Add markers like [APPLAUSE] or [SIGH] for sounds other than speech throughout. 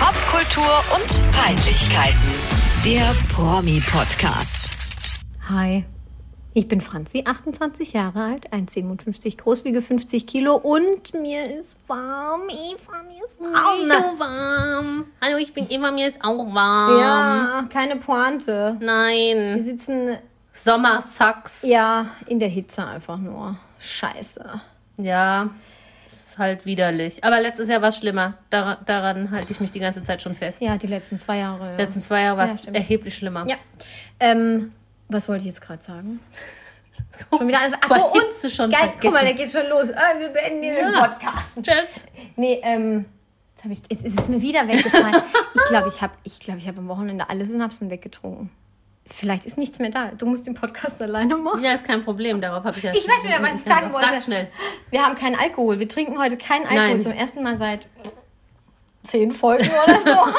Popkultur und Peinlichkeiten. Der Promi-Podcast. Hi, ich bin Franzi, 28 Jahre alt, 1,57 groß, wiege 50 Kilo und mir ist warm. Eva, mir ist warm. Nicht so warm. Hallo, ich bin Eva, mir ist auch warm. Ja, keine Pointe. Wir Nein. sitzen Sommer sucks. ja in der Hitze einfach nur. Scheiße. Ja, halt widerlich. Aber letztes Jahr war es schlimmer. Dar daran halte ich mich die ganze Zeit schon fest. Ja, die letzten zwei Jahre. Ja. Die letzten zwei Jahre war Ja, es stimmt. erheblich schlimmer. ja. Ähm, was wollte ich jetzt gerade sagen? [LAUGHS] Schon wieder alles. Achso, und schon geil, guck mal, vergessen. der geht schon los. Ah, wir beenden den Ja. Podcast. Tschüss. Nee, ähm, jetzt, ich, jetzt ist es mir wieder weggefallen. [LAUGHS] ich glaube, ich habe ich glaub, ich hab am Wochenende alle Synapsen weggetrunken. Vielleicht ist nichts mehr da. Du musst den Podcast [LAUGHS] alleine machen. Ja, ist kein Problem. Darauf habe ich ja Ich weiß wieder, was ich sagen wollte. Sag schnell. Wir haben keinen Alkohol. Wir trinken heute keinen Alkohol. Nein. Zum ersten Mal seit zehn Folgen oder so.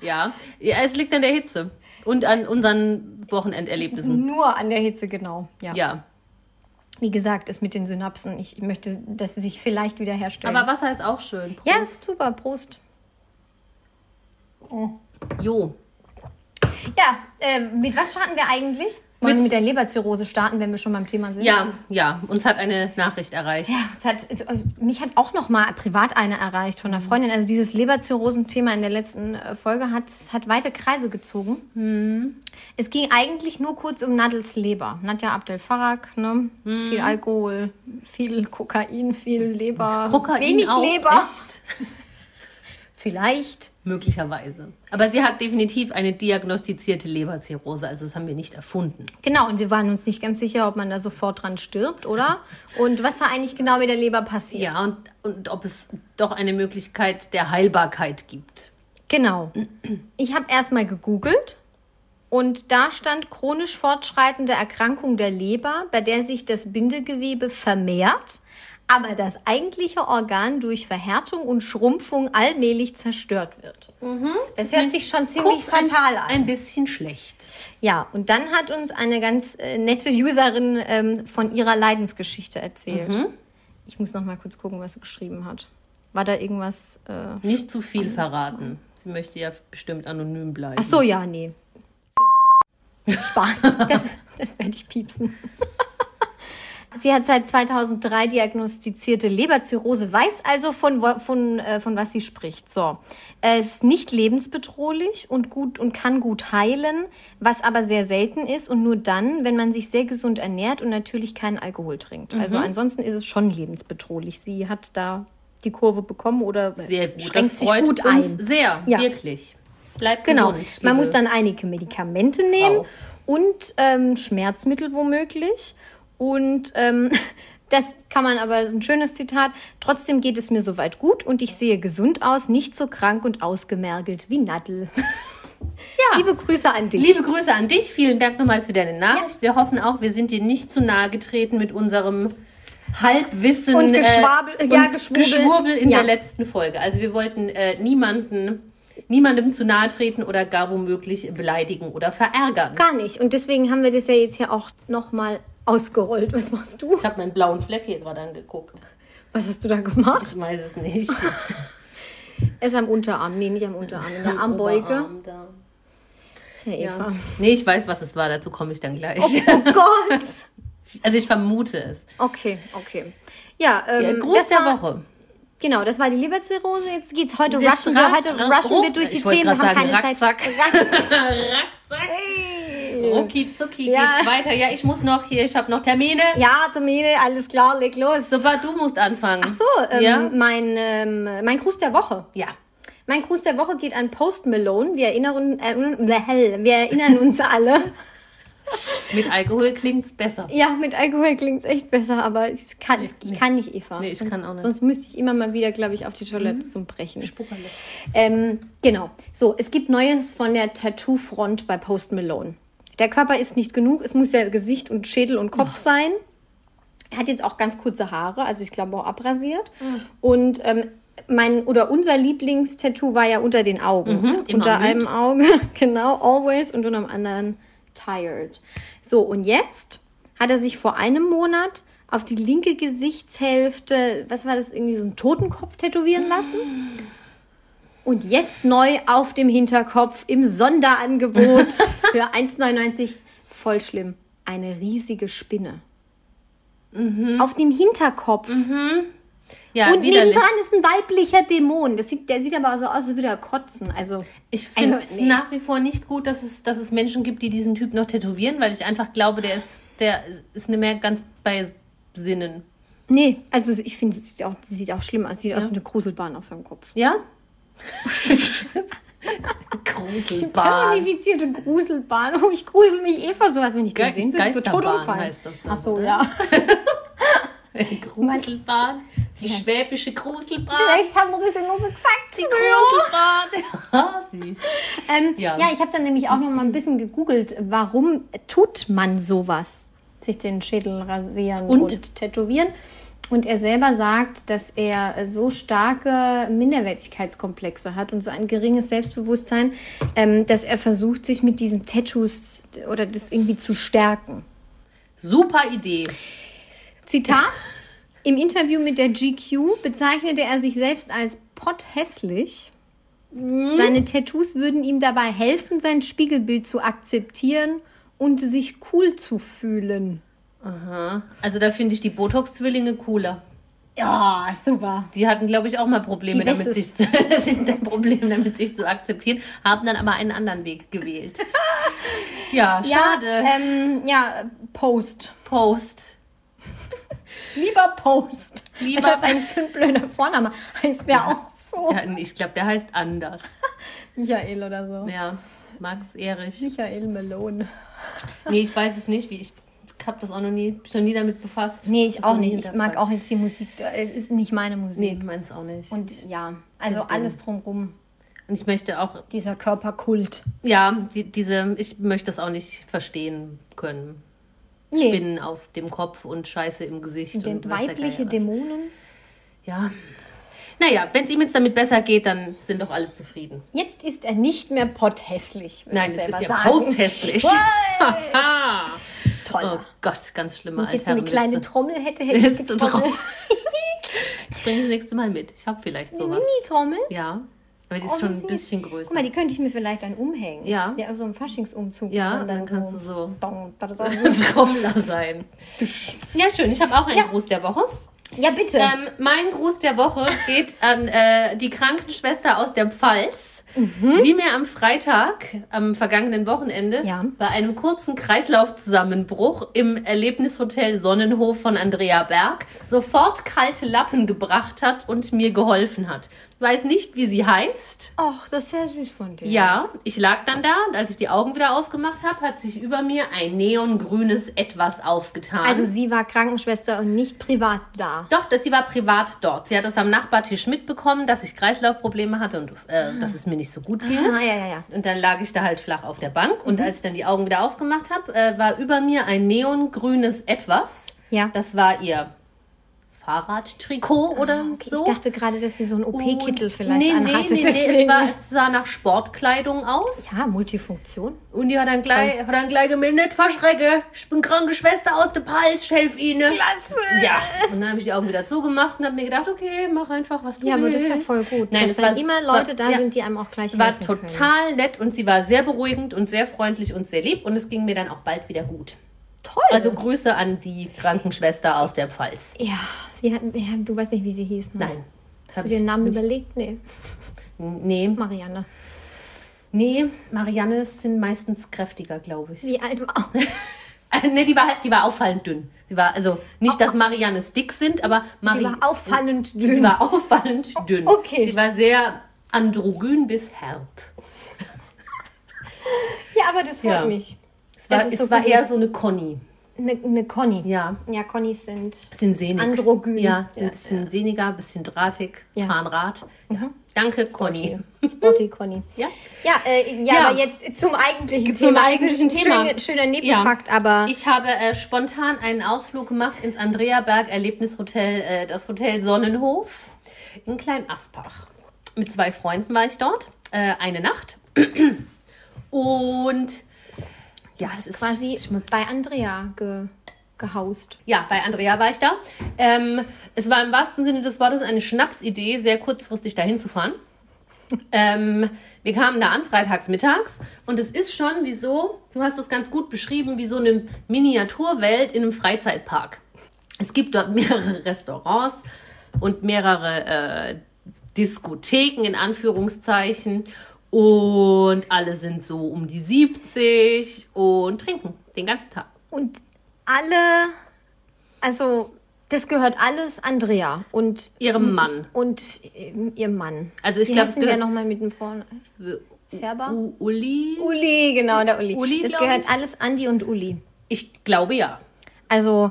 [LAUGHS] Ja. ja, es liegt an der Hitze. Und an unseren Wochenenderlebnissen. Nur an der Hitze, genau. Ja. Ja. Wie gesagt, ist mit den Synapsen. Ich möchte, dass sie sich vielleicht wieder herstellen. Aber Wasser ist auch schön. Prost. ja, ist super. Prost. Jo. Ja, ähm, mit was starten wir eigentlich? Wollen Mit- mit der Leberzirrhose starten, wenn wir schon beim Thema sind? Ja, ja. Uns hat eine Nachricht erreicht. Ja, hat, es, mich hat auch noch mal privat eine erreicht von einer Freundin. Also dieses Leberzirrhosen-Thema in der letzten äh, Folge hat, hat weite Kreise gezogen. Es ging eigentlich nur kurz um Nadels Leber. Nadja Abdel Farag, ne? viel Alkohol, viel Kokain, viel Leber, Kokain wenig auch, Leber. Echt? [LAUGHS] Vielleicht. Möglicherweise. Aber sie hat definitiv eine diagnostizierte Leberzirrhose, also das haben wir nicht erfunden. Genau, und wir waren uns nicht ganz sicher, ob man da sofort dran stirbt, oder? [LAUGHS] Und was da eigentlich genau mit der Leber passiert. Ja, und, und ob es doch eine Möglichkeit der Heilbarkeit gibt. Genau. Ich habe erstmal gegoogelt und da stand chronisch fortschreitende Erkrankung der Leber, bei der sich das Bindegewebe vermehrt, aber das eigentliche Organ durch Verhärtung und Schrumpfung allmählich zerstört wird. Das hört sich schon ziemlich fatal an. Ein bisschen schlecht. Ja, und dann hat uns eine ganz äh, nette Userin ähm, von ihrer Leidensgeschichte erzählt. Ich muss noch mal kurz gucken, was sie geschrieben hat. War da irgendwas? Äh, Nicht zu viel verraten. Sie möchte ja bestimmt anonym bleiben. Ach so, ja, nee. [LAUGHS] Spaß. Das, das werde ich piepsen. Sie hat seit 2003 diagnostizierte Leberzirrhose, weiß also von, von, äh, von was sie spricht. So. Es ist nicht lebensbedrohlich und gut und kann gut heilen, was aber sehr selten ist und nur dann, wenn man sich sehr gesund ernährt und natürlich keinen Alkohol trinkt. Also ansonsten ist es schon lebensbedrohlich. Sie hat da die Kurve bekommen oder Sehr gut. schränkt Das sich freut gut uns ein. sehr. Ja. Wirklich. Bleibt Genau. gesund. Man muss dann einige Medikamente nehmen Frau. und ähm, Schmerzmittel womöglich. Und ähm, [LAUGHS] das kann man aber, das ist ein schönes Zitat. Trotzdem geht es mir soweit gut und ich sehe gesund aus, nicht so krank und ausgemergelt wie Nadel. [LAUGHS] Ja. Liebe Grüße an dich. Liebe Grüße an dich. Vielen Dank nochmal für deine Nachricht. Wir hoffen auch, wir sind dir nicht zu nahe getreten mit unserem Halbwissen Und Geschwabel- äh, ja, und Geschwurbel. Geschwurbel in Ja. der letzten Folge. Also wir wollten äh, niemanden, niemandem zu nahe treten oder gar womöglich beleidigen oder verärgern. Gar nicht. Und deswegen haben wir das ja jetzt hier auch nochmal ausgerollt. Was machst du? Ich habe meinen blauen Fleck hier gerade angeguckt. Was hast du da gemacht? Ich weiß es nicht. [LAUGHS] Er ist am Unterarm. Nee, nicht am Unterarm. In der Armbeuge. Oberarm da. Ja, Eva. Ja. Nee, ich weiß, was es war. Dazu komme ich dann gleich. Oh [LAUGHS] Gott. Also ich vermute es. Okay, okay. Ja, ähm, Ja, Gruß der war, Woche. Genau, das war die Leberzirrhose. Jetzt geht's heute Jetzt rushen wir, heute rushen wir durch die Themen. Grad haben sagen, keine Zeit. rackzack. Rack- Rackzack. [LAUGHS] Rucki zucki Ja. geht's weiter. Ja, ich muss noch hier, ich habe noch Termine. Ja, Termine, alles klar, leg los. Super, du musst anfangen. Ach so, ähm, Ja? mein, ähm, mein Gruß der Woche. Ja. Mein Gruß der Woche geht an Post Malone. Wir erinnern, äh, [LAUGHS] wir erinnern uns alle. Mit Alkohol klingt's besser. Ja, mit Alkohol klingt's echt besser, aber ich kann, ich, ich kann nicht, Eva. Nee, ich sonst, kann auch nicht. Sonst müsste ich immer mal wieder, glaube ich, auf die Toilette zum Brechen. Spuckerles. Ähm, genau. So, es gibt Neues von der Tattoo-Front bei Post Malone. Der Körper ist nicht genug. Es muss ja Gesicht und Schädel und Kopf sein. Er hat jetzt auch ganz kurze Haare, also ich glaube auch abrasiert. Und ähm, mein oder unser Lieblingstattoo war ja unter den Augen. Mhm, unter einem Auge, [LAUGHS] genau, always und unter dem anderen tired. So, und jetzt hat er sich vor einem Monat auf die linke Gesichtshälfte, was war das, irgendwie so einen Totenkopf tätowieren lassen. Und jetzt neu auf dem Hinterkopf im Sonderangebot [LAUGHS] für 1,99. Voll schlimm. Eine riesige Spinne. Auf dem Hinterkopf. Ja, Und widerlich. nebendran ist ein weiblicher Dämon. Das sieht, der sieht aber so aus, als würde er kotzen. Also, Ich finde Also, es nee. nach wie vor nicht gut, dass es, dass es Menschen gibt, die diesen Typ noch tätowieren, weil ich einfach glaube, der ist, der ist nicht mehr ganz bei Sinnen. nee, also ich finde, es sieht auch, sieht auch schlimm aus. Sieht aus Ja. wie eine Gruselbahn auf seinem Kopf. Ja? Die [LAUGHS] Gruselbahn. personifizierte Gruselbahn. Oh, ich grusel mich eh vor sowas, wenn ich den Ge- sehen tot Geisterbahn heißt das dann, Ach so, oder? ja. [LAUGHS] Gruselbahn. Die schwäbische Gruselbahn. Vielleicht haben wir das ja nur so gesagt. Die Gruselbahn. [LAUGHS] Ah, Süß. Ähm, ja. Ja. ich habe dann nämlich auch noch mal ein bisschen gegoogelt, warum tut man sowas? Sich den Schädel rasieren und, Und? tätowieren. Und er selber sagt, dass er so starke Minderwertigkeitskomplexe hat und so ein geringes Selbstbewusstsein, ähm, dass er versucht, sich mit diesen Tattoos oder das irgendwie zu stärken. Super Idee. Zitat. Im Interview mit der GQ bezeichnete er sich selbst als potthässlich. Seine Tattoos würden ihm dabei helfen, sein Spiegelbild zu akzeptieren und sich cool zu fühlen. Aha. Also da finde ich die Botox-Zwillinge cooler. Ja, super. Die hatten, glaube ich, auch mal Probleme damit, sich, [LAUGHS] ein Problem damit, sich zu akzeptieren, haben dann aber einen anderen Weg gewählt. [LAUGHS] Ja, schade. Ja, ähm, ja, Post. Post. [LAUGHS] Lieber Post. Lieber- Das ist ein blöder Vorname. Heißt der auch so? Ja, ich glaube, der heißt anders. Michael oder so. Ja, Max Erich. Michael Malone. Nee, ich weiß es nicht. Wie ich habe das auch noch nie, noch nie damit befasst. Nee, ich Das auch nicht. Ich mag auch jetzt die Musik. Es ist nicht meine Musik. Nee, meins auch nicht. Und, Und ja, also alles drumrum. ich möchte auch, Dieser Körperkult. ja, die, diese, ich möchte das auch nicht verstehen können. Nee. Spinnen auf dem Kopf und Scheiße im Gesicht. Dem und weibliche. Dämonen. Ja. Naja, wenn es ihm jetzt damit besser geht, dann sind doch alle zufrieden. Jetzt ist er nicht mehr potthässlich. Nein, jetzt ist er posthässlich. [LAUGHS] [LAUGHS] Haha. Toll. oh Gott, ganz schlimme Wenn ich jetzt so eine kleine. Trommel hätte, hätte ich eine. Trommel. [LAUGHS] Das bringe ich das nächste Mal mit. Ich habe vielleicht sowas. Mini-Trommel? Ja, aber die Oh, ist schon wie ein bisschen größer. Guck mal, die könnte ich mir vielleicht dann umhängen. Ja. Ja, so ein Faschingsumzug. Ja, Und dann kannst du so- ist auch- [LAUGHS] Trommler sein. Ja, schön. Ich habe auch einen Ja. Gruß der Woche. Ja, bitte. Ähm, mein Gruß der Woche geht an äh, die Krankenschwester aus der Pfalz, die mir am Freitag, am vergangenen Wochenende, Ja. bei einem kurzen Kreislaufzusammenbruch im Erlebnishotel Sonnenhof von Andrea Berg sofort kalte Lappen gebracht hat und mir geholfen hat. Weiß nicht, wie sie heißt. Ach, das ist sehr süß von dir. Ja, ich lag dann da und als ich die Augen wieder aufgemacht habe, hat sich über mir ein neongrünes Etwas aufgetan. Also sie war Krankenschwester und nicht privat da. Doch, das, sie war privat dort. Sie hat das am Nachbartisch mitbekommen, dass ich Kreislaufprobleme hatte und äh, dass es mir nicht so gut ging. Ah, ja, ja, ja. Und dann lag ich da halt flach auf der Bank. Mhm. Und als ich dann die Augen wieder aufgemacht habe, äh, war über mir ein neongrünes Etwas. Ja. Das war ihr Fahrradtrikot oder Ah, Okay, so. Ich dachte gerade, dass sie so einen OP-Kittel vielleicht nee, nee, anhatte. nee, nee, es, deswegen. war, es sah nach Sportkleidung aus. ja, Multifunktion. Und die hat dann gleich, hat dann gleich gemeint, nicht verschrecke, ich bin kranke Schwester aus der Palz, ich helfe Ihnen. Klasse! Ja, und dann habe ich die Augen wieder zugemacht und habe mir gedacht, okay, mach einfach, was du Ja, aber willst. das ist ja voll gut. Nein, dass es war immer es war- Leute da ja, sind, die einem auch gleich Es war helfen können. total nett und sie war sehr beruhigend und sehr freundlich und sehr lieb und es ging mir dann auch bald wieder gut. Toll. Also Grüße an Sie, Krankenschwester aus der Pfalz. ja, wir hatten, ja, du weißt nicht, wie sie hieß. Ne? Nein. Hast du den Namen nicht- überlegt? Nee, Nee, Marianne. nee, Marianne sind meistens kräftiger, glaube ich. Wie alt war [LAUGHS] nee, die war, halt- die war auffallend dünn. Sie war, also nicht, dass Mariannes dick sind, aber Mari Sie war auffallend dünn. Sie war auffallend dünn. okay. Sie war sehr androgyn bis herb. Ja, aber das freut Ja. mich. Es war, es so war eher so eine Conny. Eine, eine Conny. Ja. Ja, Connys sind. Sind sehnig. Androgyn. Ja, Ja, ein bisschen sehniger, ein bisschen drahtig, Ja. fahren Rad. Mhm. Danke, Conny. Sporty Conny. [LAUGHS] Ja. Ja, äh, ja, Ja. aber jetzt zum eigentlichen Zum Thema. eigentlichen ist ein Thema. Schöner, schöner Nebenfakt, aber Ich habe äh, spontan einen Ausflug gemacht ins Andreaberg Erlebnishotel, äh, das Hotel Sonnenhof in Klein Aspach. Mit zwei Freunden war ich dort, äh, eine Nacht. [CLEARS THROAT] Und ja, es ist quasi bei Andrea ge, gehaust. Ja, bei Andrea war ich da. Ähm, es war im wahrsten Sinne des Wortes eine Schnapsidee, sehr kurzfristig dahin zu fahren. [LAUGHS] Ähm, wir kamen da an, freitags mittags, und es ist schon wie so, du hast das ganz gut beschrieben, wie so eine Miniaturwelt in einem Freizeitpark. Es gibt dort [LAUGHS] mehrere Restaurants und mehrere äh, Diskotheken in Anführungszeichen und alle sind so um die 70 und trinken den ganzen Tag. Und alle, also das gehört alles Andrea und Ihrem Mann. und ähm, ihrem Mann. Also ich Wie glaub, es gehört- nochmal mit dem Vornamen? Färber? U Uli? Uli, genau, der Uli. Uli, das gehört ich. alles Andi und Uli. Ich glaube ja. Also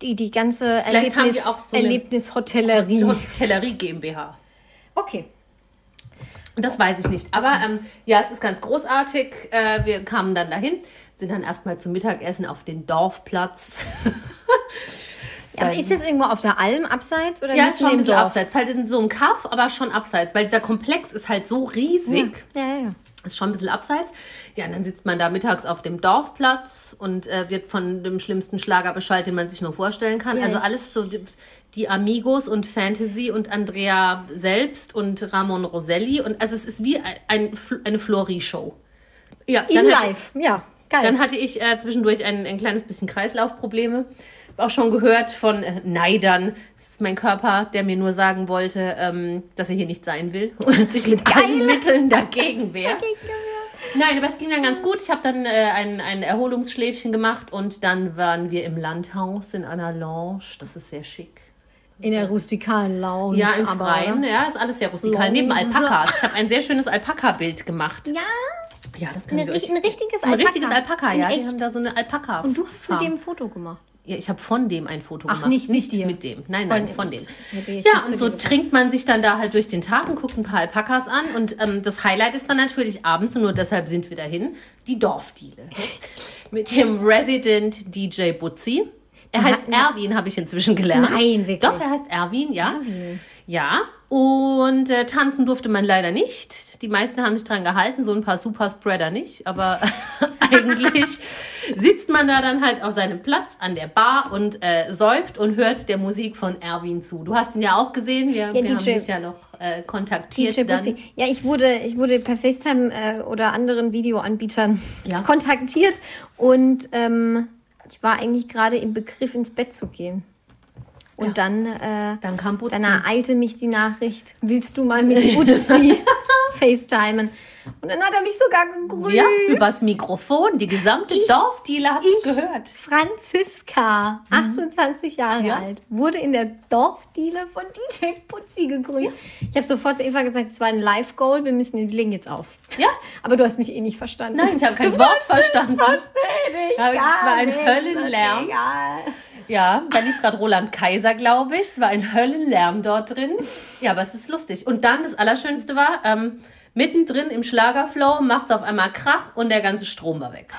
die, die ganze Vielleicht haben die Erlebnis, auch so Erlebnishotellerie. Hotellerie GmbH. Okay. Das weiß ich nicht. Aber ähm, ja, es ist ganz großartig. Äh, wir kamen dann dahin, sind dann erstmal zum Mittagessen auf den Dorfplatz. Ja, [LAUGHS] aber ist das irgendwo auf der Alm abseits oder ja, ist schon ein bisschen Dorf? abseits. Halt in so einem Kaff, aber schon abseits, weil dieser Komplex ist halt so riesig. Ja, ja, ja. Ist schon ein bisschen abseits. Ja, und dann sitzt man da mittags auf dem Dorfplatz und äh, wird von dem schlimmsten Schlager beschallt, den man sich nur vorstellen kann. Ja, also alles so die, die Amigos und Fantasy und Andrea selbst und Ramon Roselli. Und also es ist wie ein, ein, eine Flori-Show. Ja, In live, ja. Geil. Dann hatte ich äh, zwischendurch ein, ein kleines bisschen Kreislaufprobleme. Auch schon gehört von äh, Neidern. Das ist mein Körper, der mir nur sagen wollte, ähm, dass er hier nicht sein will [LAUGHS] und sich mit allen Mitteln [LAUGHS] dagegen wehrt. Nein, aber es ging dann ganz gut. Ich habe dann äh, ein, ein Erholungsschläfchen gemacht und dann waren wir im Landhaus in einer Lounge. Das ist sehr schick. in der rustikalen Lounge. Ja, im aber- Freien. Ja, ist alles sehr rustikal. Lounge. Neben Alpakas. Ich habe ein sehr schönes Alpaka-Bild gemacht. Ja, Ja, das kann ein, ich ein richtiges Ein Alpaka. richtiges Alpaka, ja. Die haben da so eine alpaka Und du hast mit dem ein Foto gemacht. Ja, ich habe von dem ein Foto Ach, gemacht. nicht mit dir? mit dem. Nein, Von nein, dem. von dem. Ich Ja, nicht und so trinkt man sich dann da halt durch den Tag und guckt ein paar Alpakas an. Und ähm, das Highlight ist dann natürlich abends, und nur deshalb sind wir dahin, die Dorfdiele. [LAUGHS] mit dem Resident DJ Butzi. Er heißt Erwin, habe ich inzwischen gelernt. Nein, wirklich? Doch, er heißt Erwin, ja. Ja, und äh, tanzen durfte man leider nicht. Die meisten haben sich dran gehalten, so ein paar Superspreader nicht. Aber [LAUGHS] eigentlich sitzt man da dann halt auf seinem Platz an der Bar und äh, säuft und hört der Musik von Erwin zu. Du hast ihn ja auch gesehen, wir, wir haben dich ja noch äh, kontaktiert DJ dann. Butzi. Ja, ich wurde, ich wurde per FaceTime äh, oder anderen Videoanbietern Ja. [LAUGHS] kontaktiert und ähm, ich war eigentlich gerade im Begriff ins Bett zu gehen. Und dann, äh, Dann kam Butzi. dann ereilte mich die Nachricht, willst du mal mit Butzi [LAUGHS] FaceTimen? Und dann hat er mich sogar gegrüßt. Ja, übers Mikrofon. Die gesamte Dorfdiele hat es gehört. Franziska, 28 Jahre Mhm. Ja. alt, wurde in der Dorfdiele von DJ Putzi gegrüßt. Ich habe sofort zu Eva gesagt, es war ein Live-Goal, wir müssen, wir legen jetzt auf. Ja. [LAUGHS] Aber du hast mich eh nicht verstanden. Nein, ich habe kein Wort verstanden. Verstehe Aber es war ein Höllenlärm. Egal. Ja, da lief gerade Roland Kaiser, glaube ich. Es war ein Höllenlärm dort drin. Ja, aber es ist lustig. Und dann, das Allerschönste war, ähm, mittendrin im Schlagerflow macht es auf einmal Krach und der ganze Strom war weg.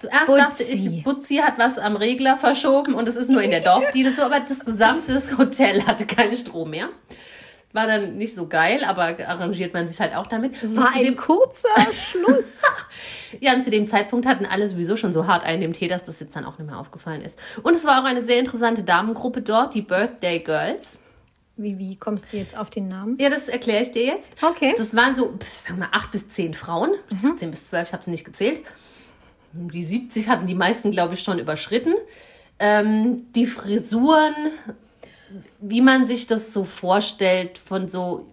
Zuerst Butzi. dachte ich, Butzi hat was am Regler verschoben und es ist nur in der Dorfdiele so, aber das gesamte Hotel hatte keinen Strom mehr. War dann nicht so geil, aber arrangiert man sich halt auch damit. Es war ein kurzer [LAUGHS] Schluss. Ja, und zu dem Zeitpunkt hatten alle sowieso schon so hart einen im Tee, dass das jetzt dann auch nicht mehr aufgefallen ist. Und es war auch eine sehr interessante Damengruppe dort, die Birthday Girls. Wie, wie kommst du jetzt auf den Namen? Ja, das erkläre ich dir jetzt. Okay. Das waren so, sagen wir mal, acht bis zehn Frauen. Zehn bis zwölf, ich habe sie nicht gezählt. Die 70 hatten die meisten, glaube ich, schon überschritten. Ähm, die Frisuren, wie man sich das so vorstellt, von so,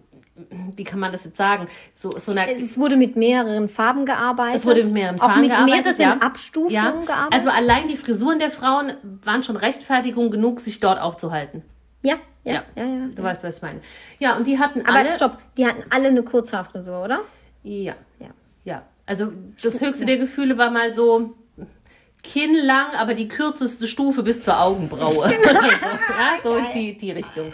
wie kann man das jetzt sagen? So, so einer, Es wurde mit mehreren Farben gearbeitet. Es wurde mit mehreren auch Farben mit gearbeitet, mehreren ja. Abstufungen ja. gearbeitet. Also allein die Frisuren der Frauen waren schon Rechtfertigung genug, sich dort aufzuhalten. ja, ja, ja, ja. Du weißt, was ich meine. Ja, und die hatten Aber alle. stopp, die hatten alle eine Kurzhaarfrisur, oder? Ja. Ja. Ja. Also das höchste der Gefühle war mal so kinnlang, aber die kürzeste Stufe bis zur Augenbraue. [LAUGHS] [LAUGHS] Ja, so die, die Richtung.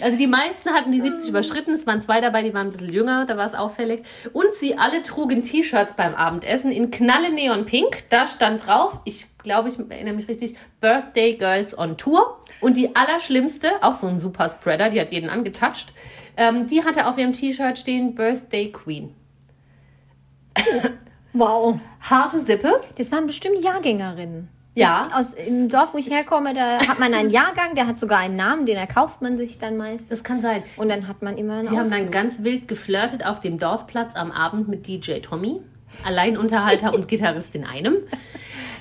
Also die meisten hatten die 70 überschritten. Es waren zwei dabei, die waren ein bisschen jünger, da war es auffällig. Und sie alle trugen T-Shirts beim Abendessen in Knalle Neon Pink. Da stand drauf, ich glaube, ich erinnere mich richtig, Birthday Girls on Tour. Und die allerschlimmste, auch so ein super Spreader, die hat jeden angetatscht, ähm, die hatte auf ihrem T-Shirt stehen Birthday Queen. [LAUGHS] Wow. Harte Sippe. Das waren bestimmt Jahrgängerinnen. Ja. Aus, Im Dorf, wo ich herkomme, da hat man einen [LAUGHS] Jahrgang, der hat sogar einen Namen, den erkauft man sich dann meist. Das kann sein. Und dann hat man immer einen Sie haben dann Ausflug. ganz wild geflirtet auf dem Dorfplatz am Abend mit DJ Tommy. Alleinunterhalter und Gitarrist in einem.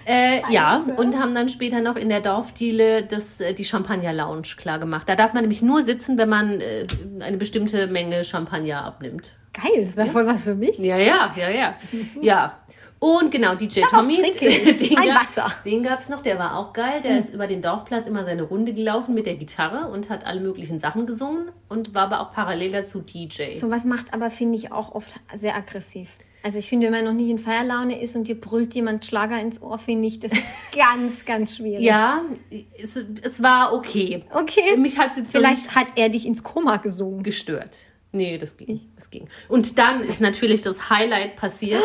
Äh, ja, und haben dann später noch in der Dorfdiele das, äh, die Champagner Lounge klar gemacht. Da darf man nämlich nur sitzen, wenn man äh, eine bestimmte Menge Champagner abnimmt. Geil, das wäre voll was für mich. Ja, ja, ja, ja. [LAUGHS] Ja. Und genau, DJ Tommy, trinke ich. [LAUGHS] den, Ein gab- Wasser. den gab es noch, der war auch geil. Der ist über den Dorfplatz immer seine Runde gelaufen mit der Gitarre und hat alle möglichen Sachen gesungen und war aber auch parallel dazu DJ. Sowas macht aber, finde ich, auch oft sehr aggressiv. Also ich finde, wenn man noch nicht in Feierlaune ist und dir brüllt jemand Schlager ins Ohr, finde ich das [LAUGHS] ganz, ganz schwierig. Ja, es, es war okay. Okay. Mich hat Vielleicht hat er dich ins Koma gesungen. gestört. Nee, das ging. Das ging. Und dann ist natürlich das Highlight passiert.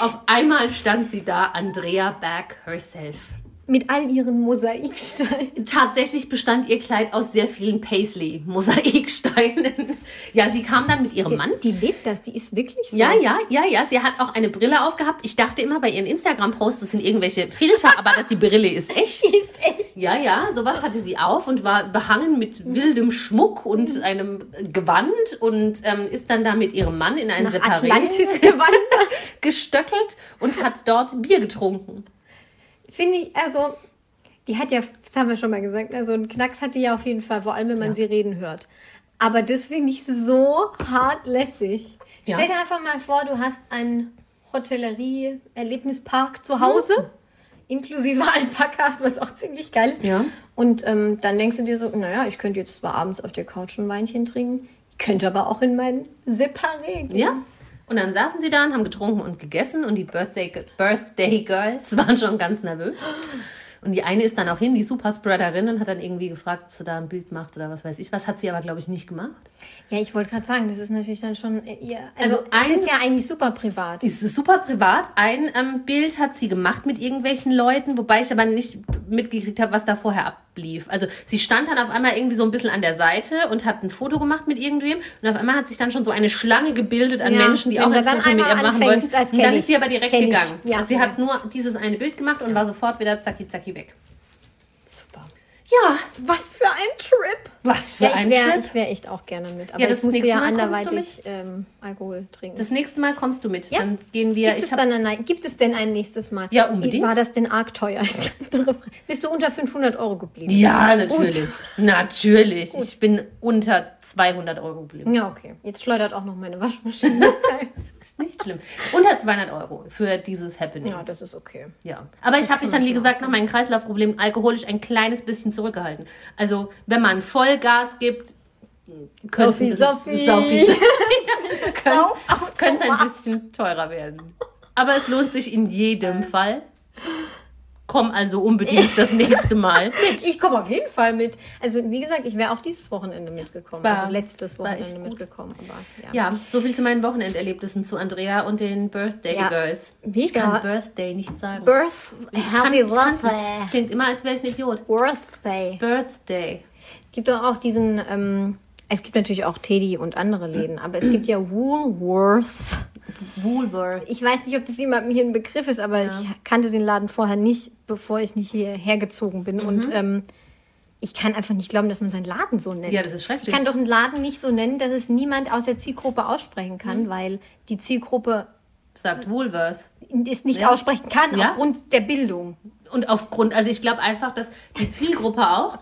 Auf einmal stand sie da, Andrea Berg herself. Mit all ihren Mosaiksteinen. Tatsächlich bestand ihr Kleid aus sehr vielen Paisley-Mosaiksteinen. Ja, sie kam dann mit ihrem Mann. Die lebt das, die ist wirklich so. Ja, ja, ja, ja. Sie hat auch eine Brille aufgehabt. Ich dachte immer bei ihren Instagram-Posts, das sind irgendwelche Filter, aber das, die Brille ist [LAUGHS] echt. Die ist echt. Ja, ja, sowas hatte sie auf und war behangen mit wildem Schmuck Mhm. und einem Gewand und ähm, ist dann da mit ihrem Mann in ein Separé Atlantis [LAUGHS] gewandert. [LAUGHS] gestöckelt und hat dort Bier getrunken. Finde ich, also, die hat ja, das haben wir schon mal gesagt, also einen Knacks hat die ja auf jeden Fall, vor allem wenn man sie reden hört. Aber das finde ich so hart lässig. Ja. Stell dir einfach mal vor, du hast einen Hotellerie-Erlebnispark zu Hause, inklusive [LAUGHS] Alpakas, was auch ziemlich geil ist. Ja. Und ähm, dann denkst du dir so, naja, ich könnte jetzt zwar abends auf der Couch ein Weinchen trinken, könnte aber auch in mein Separé gehen. Ja. Und dann saßen sie da und haben getrunken und gegessen und die Birthday, Birthday Girls [LAUGHS] waren schon ganz nervös. Und die eine ist dann auch hin, die Superspreaderin, und hat dann irgendwie gefragt, ob sie da ein Bild macht oder was weiß ich. Was hat sie aber, glaube ich, nicht gemacht. Ja, ich wollte gerade sagen, das ist natürlich dann schon, äh, ihr, Also also, ein- ist ja eigentlich super privat. Es ist super privat. Ein ähm, Bild hat sie gemacht mit irgendwelchen Leuten, wobei ich aber nicht mitgekriegt habe, was da vorher ablief. Also sie stand dann auf einmal irgendwie so ein bisschen an der Seite und hat ein Foto gemacht mit irgendwem und auf einmal hat sich dann schon so eine Schlange gebildet an Ja, Menschen, die auch ein Foto mit ihr machen wollten. Und dann ist sie aber direkt gegangen. Ja, also sie hat nur dieses eine Bild gemacht und war sofort wieder zacki zacki weg. Ja, Was für ein Trip. was für Ja, ich ein wäre Trip. wär echt auch gerne mit. Aber Ja, das ich musste nächste ja Mal kommst du anderweitig ähm, Alkohol trinken. Das nächste Mal kommst du mit. Ja. Dann gehen wir. gibt, es Ich ein, gibt es denn ein nächstes Mal? Ja, unbedingt. War das denn arg teuer? [LAUGHS] Bist du unter 500 Euro geblieben? ja, natürlich. Natürlich. Ich bin unter 200 Euro geblieben. Ja, okay. Jetzt schleudert auch noch meine Waschmaschine. [LAUGHS] [LAUGHS] Ist nicht schlimm. Unter 200 Euro für dieses Happening. ja, das ist okay. Ja, aber ich habe mich dann, wie gesagt, nach meinen Kreislaufproblemen alkoholisch ein kleines bisschen zurückgehalten. Also, wenn man Vollgas gibt, Sophie, Sophie, Sophie. Sophie, Sauf, könnte es ein bisschen teurer werden. Aber es lohnt sich in jedem Fall. Komm also unbedingt das nächste Mal [LAUGHS] mit. Ich komme auf jeden Fall mit. Also, wie gesagt, ich wäre auch dieses Wochenende mitgekommen. War- also, letztes Wochenende mitgekommen. Aber, ja. Ja, so viel zu meinen Wochenenderlebnissen zu Andrea und den Birthday Ja, Girls. mega. Ich kann Birthday nicht sagen. Birth, ich kann, Happy ich. Birthday. Es klingt immer, als wäre ich ein Idiot. Birthday. Birthday. Es gibt doch auch diesen, ähm, es gibt natürlich auch Teddy und andere Läden, aber es gibt ja Woolworth. Woolworth. Ich weiß nicht, ob das jemandem hier ein Begriff ist, aber ich kannte den Laden vorher nicht, bevor ich nicht hierher gezogen bin. Mhm. Und ähm, ich kann einfach nicht glauben, dass man seinen Laden so nennt. Ja, das ist schrecklich. Ich kann doch einen Laden nicht so nennen, dass es niemand aus der Zielgruppe aussprechen kann, Mhm. weil die Zielgruppe Sagt Woolworth. es nicht Ja. aussprechen kann Ja. aufgrund der Bildung. Und aufgrund, also ich glaube einfach, dass die Zielgruppe auch,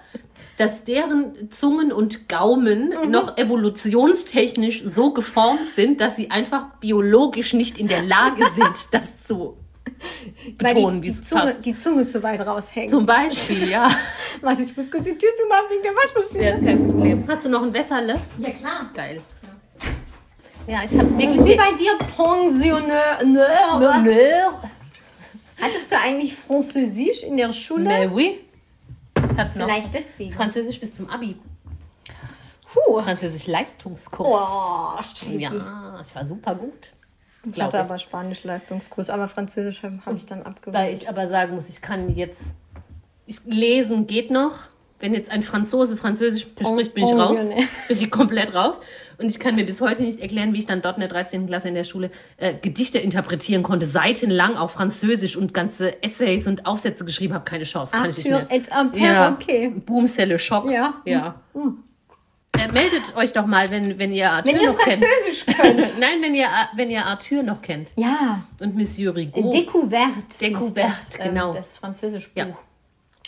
dass deren Zungen und Gaumen Mhm. noch evolutionstechnisch so geformt sind, dass sie einfach biologisch nicht in der Lage [LAUGHS] sind, das zu betonen, wie es passt. die Zunge zu weit raushängt. Zum Beispiel, ja. [LAUGHS] Warte, ich muss kurz die Tür zumachen wegen der Waschmaschine. Ja, ist kein Problem. Hast du noch ein Wässerle? Ja, klar. Geil. Ja, ich habe wirklich... Wie bei dir Pensionnaire. Nö. Hattest du eigentlich Französisch in der Schule? Mais oui. Hatte noch Vielleicht deswegen. Französisch bis zum Abi. Puh. Französisch Leistungskurs. Oh, stimmt. Ja, ich war super gut. Ich hatte ich. aber Spanisch-Leistungskurs, aber Französisch habe hab ich dann Weil abgewählt. ich aber sagen muss, ich kann jetzt. Ich, lesen geht noch. Wenn jetzt ein Franzose Französisch spricht, bin ich raus. Pensionnaire. Bin ich komplett raus. Und ich kann mir bis heute nicht erklären, wie ich dann dort in der 13. Klasse in der Schule äh, Gedichte interpretieren konnte, seitenlang auf Französisch und ganze Essays und Aufsätze geschrieben habe. Keine Chance, kann ich nicht Arthur mehr. et un Ja, perroquet. Boomcelle Schock. Ja. ja. Äh, meldet euch doch mal, wenn, wenn ihr Arthur Wenn ihr noch kennt. Französisch [LAUGHS] könnt. Nein, wenn ihr, wenn ihr Arthur noch kennt. Ja, Und Monsieur Rigaud. Découverte. Découverte, ähm, genau. Das französische Buch. Ja.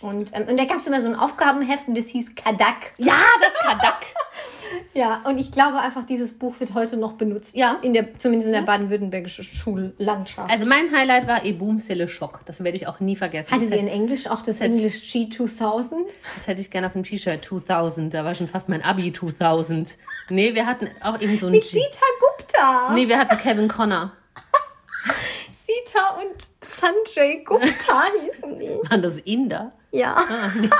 Und, ähm, und da gab es immer so ein Aufgabenheft und das hieß Kadak. ja, das Kadak. [LAUGHS] Ja, und ich glaube einfach, dieses Buch wird heute noch benutzt. Ja. In der, zumindest in der baden-württembergischen Schullandschaft. Also mein Highlight war E Boomcelle Schock. Das werde ich auch nie vergessen. Hatte sie in Englisch auch das English G2000? das hätte ich gerne auf dem T-Shirt 2000. Da war schon fast mein Abi 2000. Nee, wir hatten auch irgend so ein Mit G. Gupta. Nee, wir hatten Kevin Connor. [LAUGHS] Sita und Sanjay Gupta [LAUGHS] hießen die. Waren das Inder? Ja.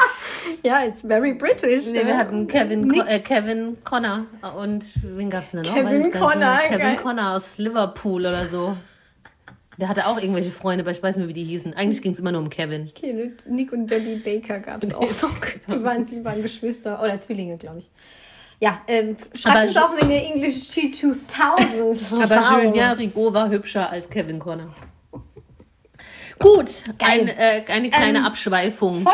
[LAUGHS] ja, it's very British. Nee, wir ne? hatten Kevin, Co äh, Kevin Connor. Und wen gab es denn noch? Kevin. Connor, Kevin geil. Connor aus Liverpool oder so. Der hatte auch irgendwelche Freunde, aber ich weiß nicht mehr, wie die hießen. Eigentlich ging es immer nur um Kevin. Okay, Nick und Debbie Baker gab es auch. Die waren, die waren Geschwister oder Zwillinge, glaube ich. Ja, ähm, schreibt Aber uns auch, wenn ihr English G2000 [LAUGHS] Aber Wow. Julien Rigaud war hübscher als Kevin Connor. Gut, ein, äh, eine kleine Ähm, Abschweifung. Voll.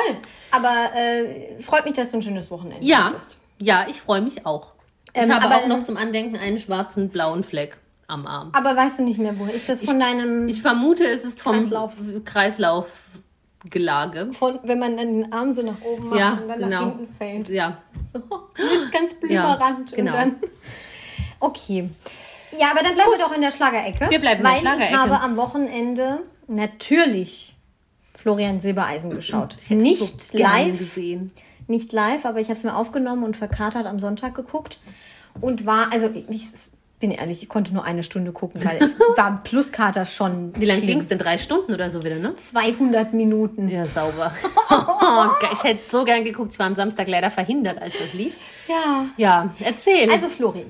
Aber äh, freut mich, dass du ein schönes Wochenende Ja, hattest. ja, ich freue mich auch. Ich Ähm, habe aber- auch noch zum Andenken einen schwarzen, blauen Fleck am Arm. Aber weißt du nicht mehr, wo? Ist das von deinem, Ich vermute, es ist vom Kreislauf. Kreislaufgelage. von, wenn man dann den Arm so nach oben macht Ja, und dann nach genau. hinten fällt? Ja, So, du bist ganz blümerant. Ja, genau. Dann, [LAUGHS] okay. Ja, aber dann bleiben wir doch in der Schlagerecke. Wir bleiben in der Schlagerecke. ich habe am Wochenende natürlich Florian Silbereisen geschaut. ich Nicht so live, gesehen. nicht live, aber ich habe es mir aufgenommen und verkatert am Sonntag geguckt und war, also ich bin ehrlich, ich konnte nur eine Stunde gucken, weil es [LAUGHS] war ein Pluskater schon. Wie lange ging es denn? Drei Stunden oder so wieder, ne? 200 Minuten. Ja, sauber. [LAUGHS] Oh, ich hätte so gern geguckt. Ich war am Samstag leider verhindert, als das lief. Ja. Ja, erzähl. Also Flori.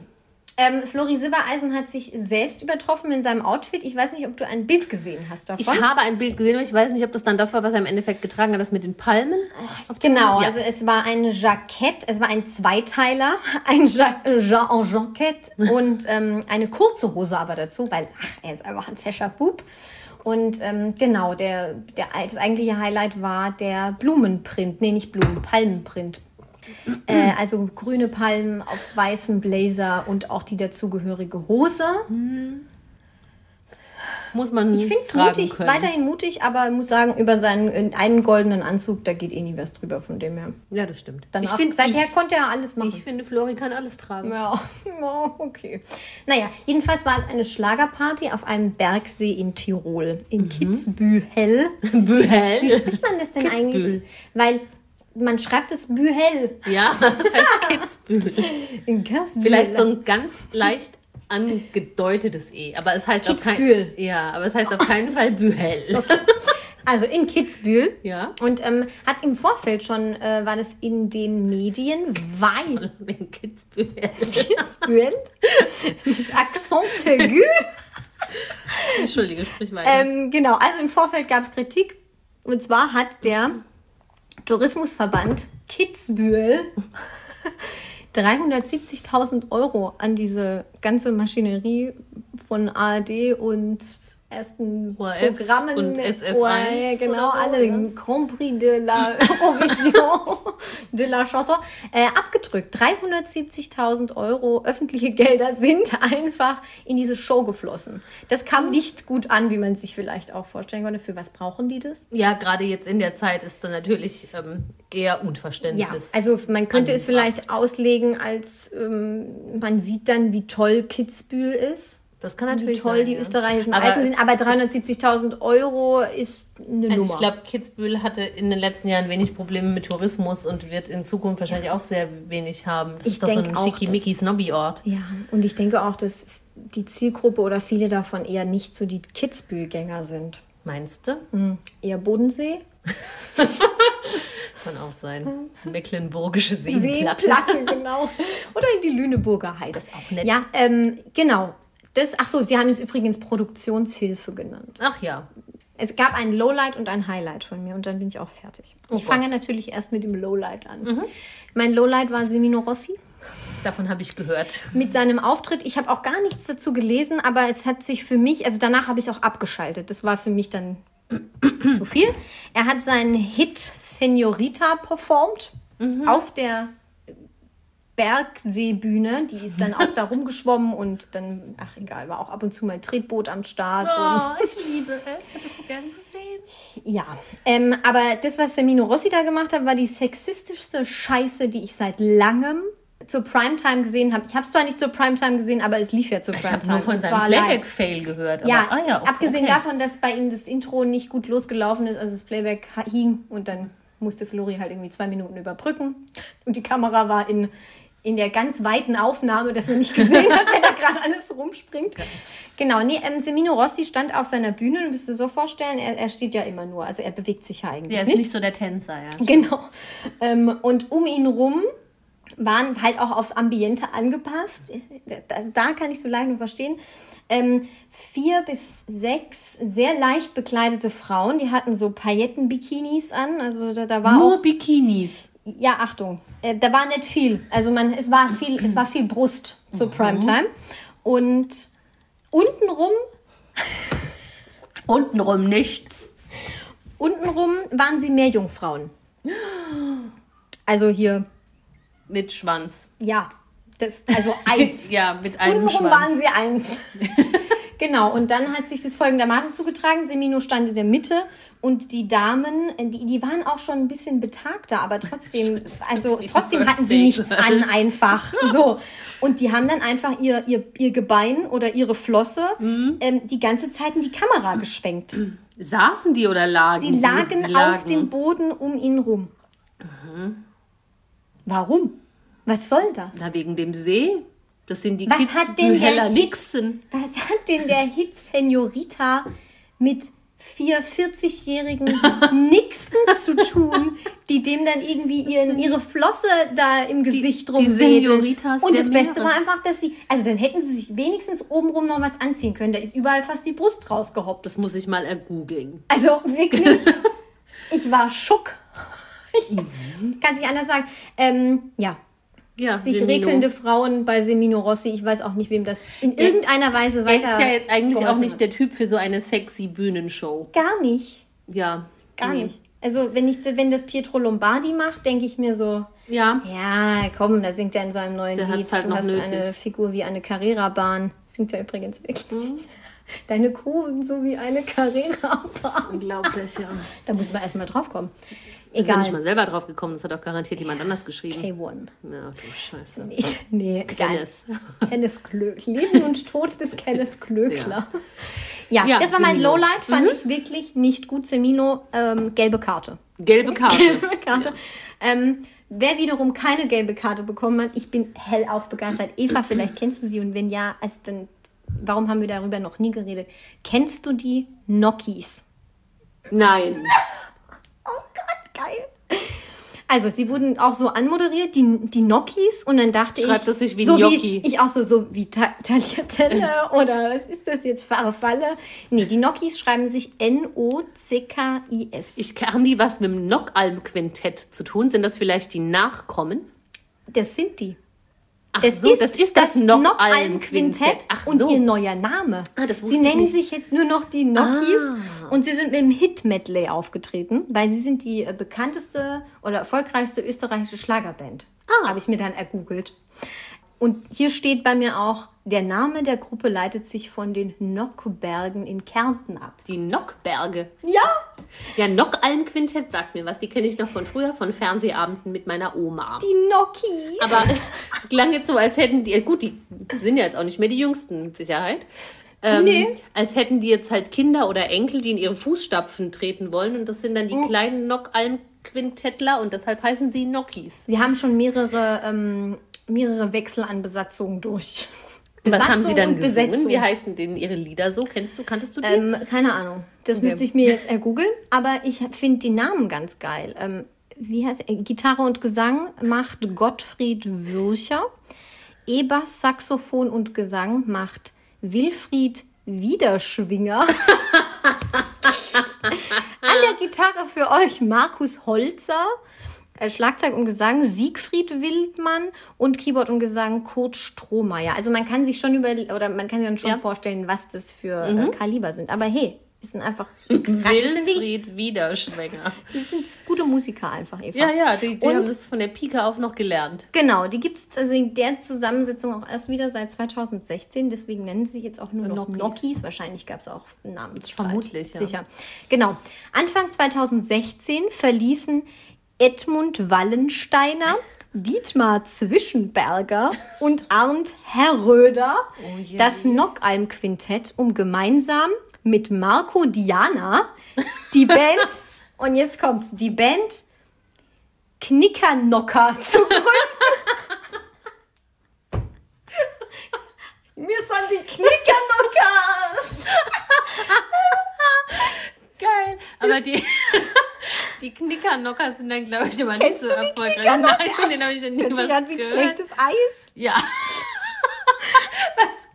Ähm, Flori Silbereisen hat sich selbst übertroffen in seinem Outfit. Ich weiß nicht, ob du ein Bild gesehen hast davon. ich habe ein Bild gesehen, aber ich weiß nicht, ob das dann das war, was er im Endeffekt getragen hat, das mit den Palmen. Dem- Genau, ja. also es war ein Jackett, es war ein Zweiteiler, [LAUGHS] ein ja ja Jackett [LAUGHS] und ähm, eine kurze Hose aber dazu, weil ach, er ist einfach ein fescher Bub. Und ähm, genau, der, der, das eigentliche Highlight war der Blumenprint, nee, nicht Blumen, Palmenprint. Äh, also grüne Palmen auf weißem Blazer und auch die dazugehörige Hose. Muss man Ich finde es mutig, können. weiterhin mutig, aber muss sagen, über seinen einen goldenen Anzug, da geht eh nie was drüber von dem her. Ja, das stimmt. Dann ich finde, seither ich, konnte er alles machen. ich finde, Flori kann alles tragen. Ja, [LAUGHS] ja, okay. Naja, jedenfalls war es eine Schlagerparty auf einem Bergsee in Tirol, in Kitzbühel. [LAUGHS] Wie Bühel. spricht man das denn Kitzbühel. eigentlich? Weil man schreibt es Bühel Ja, [LAUGHS] das heißt Kitzbühel. in Kitzbühel. Vielleicht so ein ganz leicht angedeutetes E. Aber es heißt auf keinen Ja, aber es heißt auf keinen Fall Bühel. [LAUGHS] Also in Kitzbühel. Ja. Und ähm, hat im Vorfeld schon, äh, war das in den Medien, weil In Kitzbühel. Kitzbühel mit Accent aigu. Entschuldige, sprich weiter. Ähm, genau, also im Vorfeld gab es Kritik. Und zwar hat der Tourismusverband Kitzbühel [LAUGHS] 370.000 Euro an diese ganze Maschinerie von ARD und ersten ORF Programmen und SF1 ORF, genau, so, alle ja. Grand Prix de la [LAUGHS] Eurovision de la Chanson äh, abgedrückt. 370.000 Euro öffentliche Gelder sind [LAUGHS] einfach in diese Show geflossen. Das Hm. kam nicht gut an, wie man sich vielleicht auch vorstellen konnte. Für was brauchen die das? ja, gerade jetzt in der Zeit ist dann natürlich ähm, eher Unverständnis. Ja, also man könnte es angebracht. vielleicht auslegen, als ähm, man sieht dann, wie toll Kitzbühel ist. Das kann Wie natürlich toll sein, die ja. österreichischen Aber Alpen sind, aber 370.000 Euro ist eine Also Nummer. ich glaube, Kitzbühel hatte in den letzten Jahren wenig Probleme mit Tourismus und wird in Zukunft wahrscheinlich auch sehr wenig haben. Das Ich ist doch so ein auch, schickimicki Snobby-Ort. Ja, und ich denke auch, dass die Zielgruppe oder viele davon eher nicht so die Kitzbühelgänger sind. Meinst du? Hm, Eher Bodensee, [LAUGHS] Kann auch sein. Mecklenburgische Seenplatte. Seenplatte, genau. Oder in die Lüneburger Heide. Das ist auch nett. Ja, ähm, genau. Das, ach so, sie haben es übrigens Produktionshilfe genannt. Ach ja. Es gab ein Lowlight und ein Highlight von mir und dann bin ich auch fertig. Oh ich fange Gott. natürlich erst mit dem Lowlight an. Mein Lowlight war Semino Rossi. davon habe ich gehört. mit seinem Auftritt. Ich habe auch gar nichts dazu gelesen, aber es hat sich für mich, also danach habe ich auch abgeschaltet. Das war für mich dann [CLEARS THROAT] zu viel. Er hat seinen Hit Senorita performt auf der Bergseebühne. Die ist dann auch da [LAUGHS] rumgeschwommen und dann, ach egal, war auch ab und zu mein Tretboot am Start. Und, ich liebe es. Ich hätte das so gerne gesehen. ja, ähm, aber das, was Semino Rossi da gemacht hat, war die sexistischste Scheiße, die ich seit langem zur Primetime gesehen habe. Ich habe es zwar nicht zur Primetime gesehen, aber es lief ja zur Ich Primetime. habe nur von seinem. Playback-Fail gehört. Aber, Ja, ah, ja okay, abgesehen okay. davon, dass bei ihm das Intro nicht gut losgelaufen ist, also das Playback hing und dann musste Flori halt irgendwie zwei Minuten überbrücken und die Kamera war in, in der ganz weiten Aufnahme, dass man nicht gesehen hat, wenn da [LAUGHS] gerade alles rumspringt. Genau, nee, ähm, Semino Rossi stand auf seiner Bühne, du musst dir so vorstellen, er, er steht ja immer nur, also er bewegt sich ja eigentlich Der ist nicht. nicht so der Tänzer, ja. [LAUGHS] Genau. Ähm, und um ihn rum waren halt auch aufs Ambiente angepasst. Da, da kann ich so leicht nur verstehen. Ähm, vier bis sechs sehr leicht bekleidete Frauen, die hatten so Pailletten-Bikinis an. Also da, da war Nur auch. Bikinis. Ja, Achtung, äh, da war nicht viel. Also man, es war viel, es war viel Brust zur Primetime. Und untenrum, [LAUGHS] Untenrum nichts. untenrum waren sie mehr Jungfrauen. Also hier, Mit Schwanz. ja, das, also eins. [LAUGHS] Ja, mit einem Untenrum Schwanz. waren sie eins. [LAUGHS] genau, und dann hat sich das folgendermaßen zugetragen. Semino stand in der Mitte und die Damen, die, die waren auch schon ein bisschen betagter, aber trotzdem, [LAUGHS] also trotzdem hatten sie nichts an einfach. So. Und die haben dann einfach ihr, ihr, ihr Gebein oder ihre Flosse Mhm. ähm, die ganze Zeit in die Kamera geschwenkt. Saßen die oder lagen Sie lagen, Sie auf dem Boden um ihn rum. Warum? Was soll das? Na, wegen dem See. Das sind die Was Kids hat denn Hit- Nixon. Was hat denn der Hit Senorita mit vier 40-jährigen [LAUGHS] Nixen zu tun, die dem dann irgendwie ihren, ihre Flosse da im Gesicht die rumwedeln? Senoritas Und das Beste Meere. war einfach, dass sie, also dann hätten sie sich wenigstens obenrum noch was anziehen können. Da ist überall fast die Brust rausgehoppt. Das muss ich mal ergoogeln. Also wirklich, [LAUGHS] ich war schock. Ich kann sich anders sagen. Ähm, ja, Ja, sich Semino. regelnde Frauen bei Semino Rossi. Ich weiß auch nicht, wem das in irgendeiner Weise Er weiter. ist ja jetzt eigentlich auch nicht der Typ für so eine sexy Bühnenshow. Gar nicht. Ja. Gar nee. nicht. Also, wenn, ich, wenn das Pietro Lombardi macht, denke ich mir so, Ja. ja, komm, da singt er in seinem neuen Der Lied. hat's halt du noch hast nötig. eine Figur wie eine Carrera-Bahn. Singt er übrigens wirklich. Mhm. Deine Kuh so wie eine Carrera-Bahn. Unglaublich, ja. Da muss man erstmal drauf kommen. Ist ja Egal. nicht mal selber drauf gekommen, das hat auch garantiert jemand anders geschrieben. K1. Ja, du Scheiße. Nee, nee egal. [LAUGHS] Kenneth. Kenneth Klöckler. Leben und Tod des [LAUGHS] Kenneth Klöckler. Ja, Ja, das war mein Semino. Lowlight. Fand ich wirklich nicht gut. Semino, ähm, gelbe Karte. Gelbe [LAUGHS] Karte. gelbe Karte. Ähm, wer wiederum keine gelbe Karte bekommen hat, ich bin hellauf begeistert. [CLEARS THROAT] Eva, vielleicht kennst du sie und wenn ja, also dann, warum haben wir darüber noch nie geredet? Kennst du die Nokis? Nein. Also, sie wurden auch so anmoderiert, die, die Nokis, und dann dachte ich. Schreibt es sich wie so Gnocchi? Wie, ich auch so, so wie Ta Tagliatelle [LAUGHS] oder was ist das jetzt? Farfalle? Nee, die Nokis schreiben sich N-O-C-K-I-S. Ich, haben die was mit dem Nockalm-Quintett zu tun? Sind das vielleicht die Nachkommen? Das sind die. Ach so, das ist das, Nockalm-Quintett. Ach und so. ihr neuer Name. Ah, das wusste sie ich nennen nicht. sich jetzt nur noch die Nokis Ah. und sie sind mit dem Hit-Medley aufgetreten, weil sie sind die äh, bekannteste oder erfolgreichste österreichische Schlagerband. Ah. Habe ich mir dann ergoogelt. Und hier steht bei mir auch, der Name der Gruppe leitet sich von den Nockbergen in Kärnten ab. Die Nockberge. Ja, Ja, Nockalm-Quintett sagt mir was. Die kenne ich noch von früher, von Fernsehabenden mit meiner Oma. die Nokis. Aber [LAUGHS] klang jetzt so, als hätten die, gut, die sind ja jetzt auch nicht mehr die Jüngsten mit Sicherheit. Ähm, Nee. Als hätten die jetzt halt Kinder oder Enkel, die in ihre Fußstapfen treten wollen. Und das sind dann die Oh. kleinen Nockalm-Quintettler und deshalb heißen sie Nokis. Sie haben schon mehrere, ähm, mehrere Wechsel an Besatzungen durch. Was haben sie Besatzung dann gesungen? Wie heißen denn ihre Lieder so? Kennst du, kanntest du die? Ähm, keine Ahnung. Das Okay. müsste ich mir jetzt ergoogeln. Aber ich finde die Namen ganz geil. Ähm, wie heißt er? Gitarre und Gesang macht Gottfried Würcher. E-Bass, Saxophon und Gesang macht Wilfried Wiederschwinger. [LAUGHS] An der Gitarre für euch Markus Holzer. Äh, Schlagzeug und Gesang Siegfried Wildmann und Keyboard und Gesang Kurt Strohmeier. Also man kann sich schon über oder man kann sich dann schon Ja. vorstellen, was das für äh, Kaliber sind. Aber hey, die sind einfach [LAUGHS] Wilfried Wiederschwänger. die sind gute Musiker einfach, Eva. Ja, ja, die, die Und- haben das von der Pike auf noch gelernt. Genau, die gibt es also in der Zusammensetzung auch erst wieder seit 2016. Deswegen nennen sie sich jetzt auch nur noch. Nokis. Wahrscheinlich gab es auch einen Namensstreit. Vermutlich, ja. Sicher. Genau. Anfang 2016 verließen Edmund Wallensteiner, Dietmar Zwischenberger und Arndt Herröder Oh je. das Nockalm-Quintett, um gemeinsam mit Marco Diana die Band, [LAUGHS] und jetzt kommt's, die Band Knickernocker zu gründen. Wir sind die Knickernockers. [LAUGHS] Geil. Aber die, die Knickernocker sind dann, glaube ich, immer nicht Kennst so du die erfolgreich. Nein, den habe ich noch nie was an wie gehört. schlechtes Eis. Ja. [LAUGHS]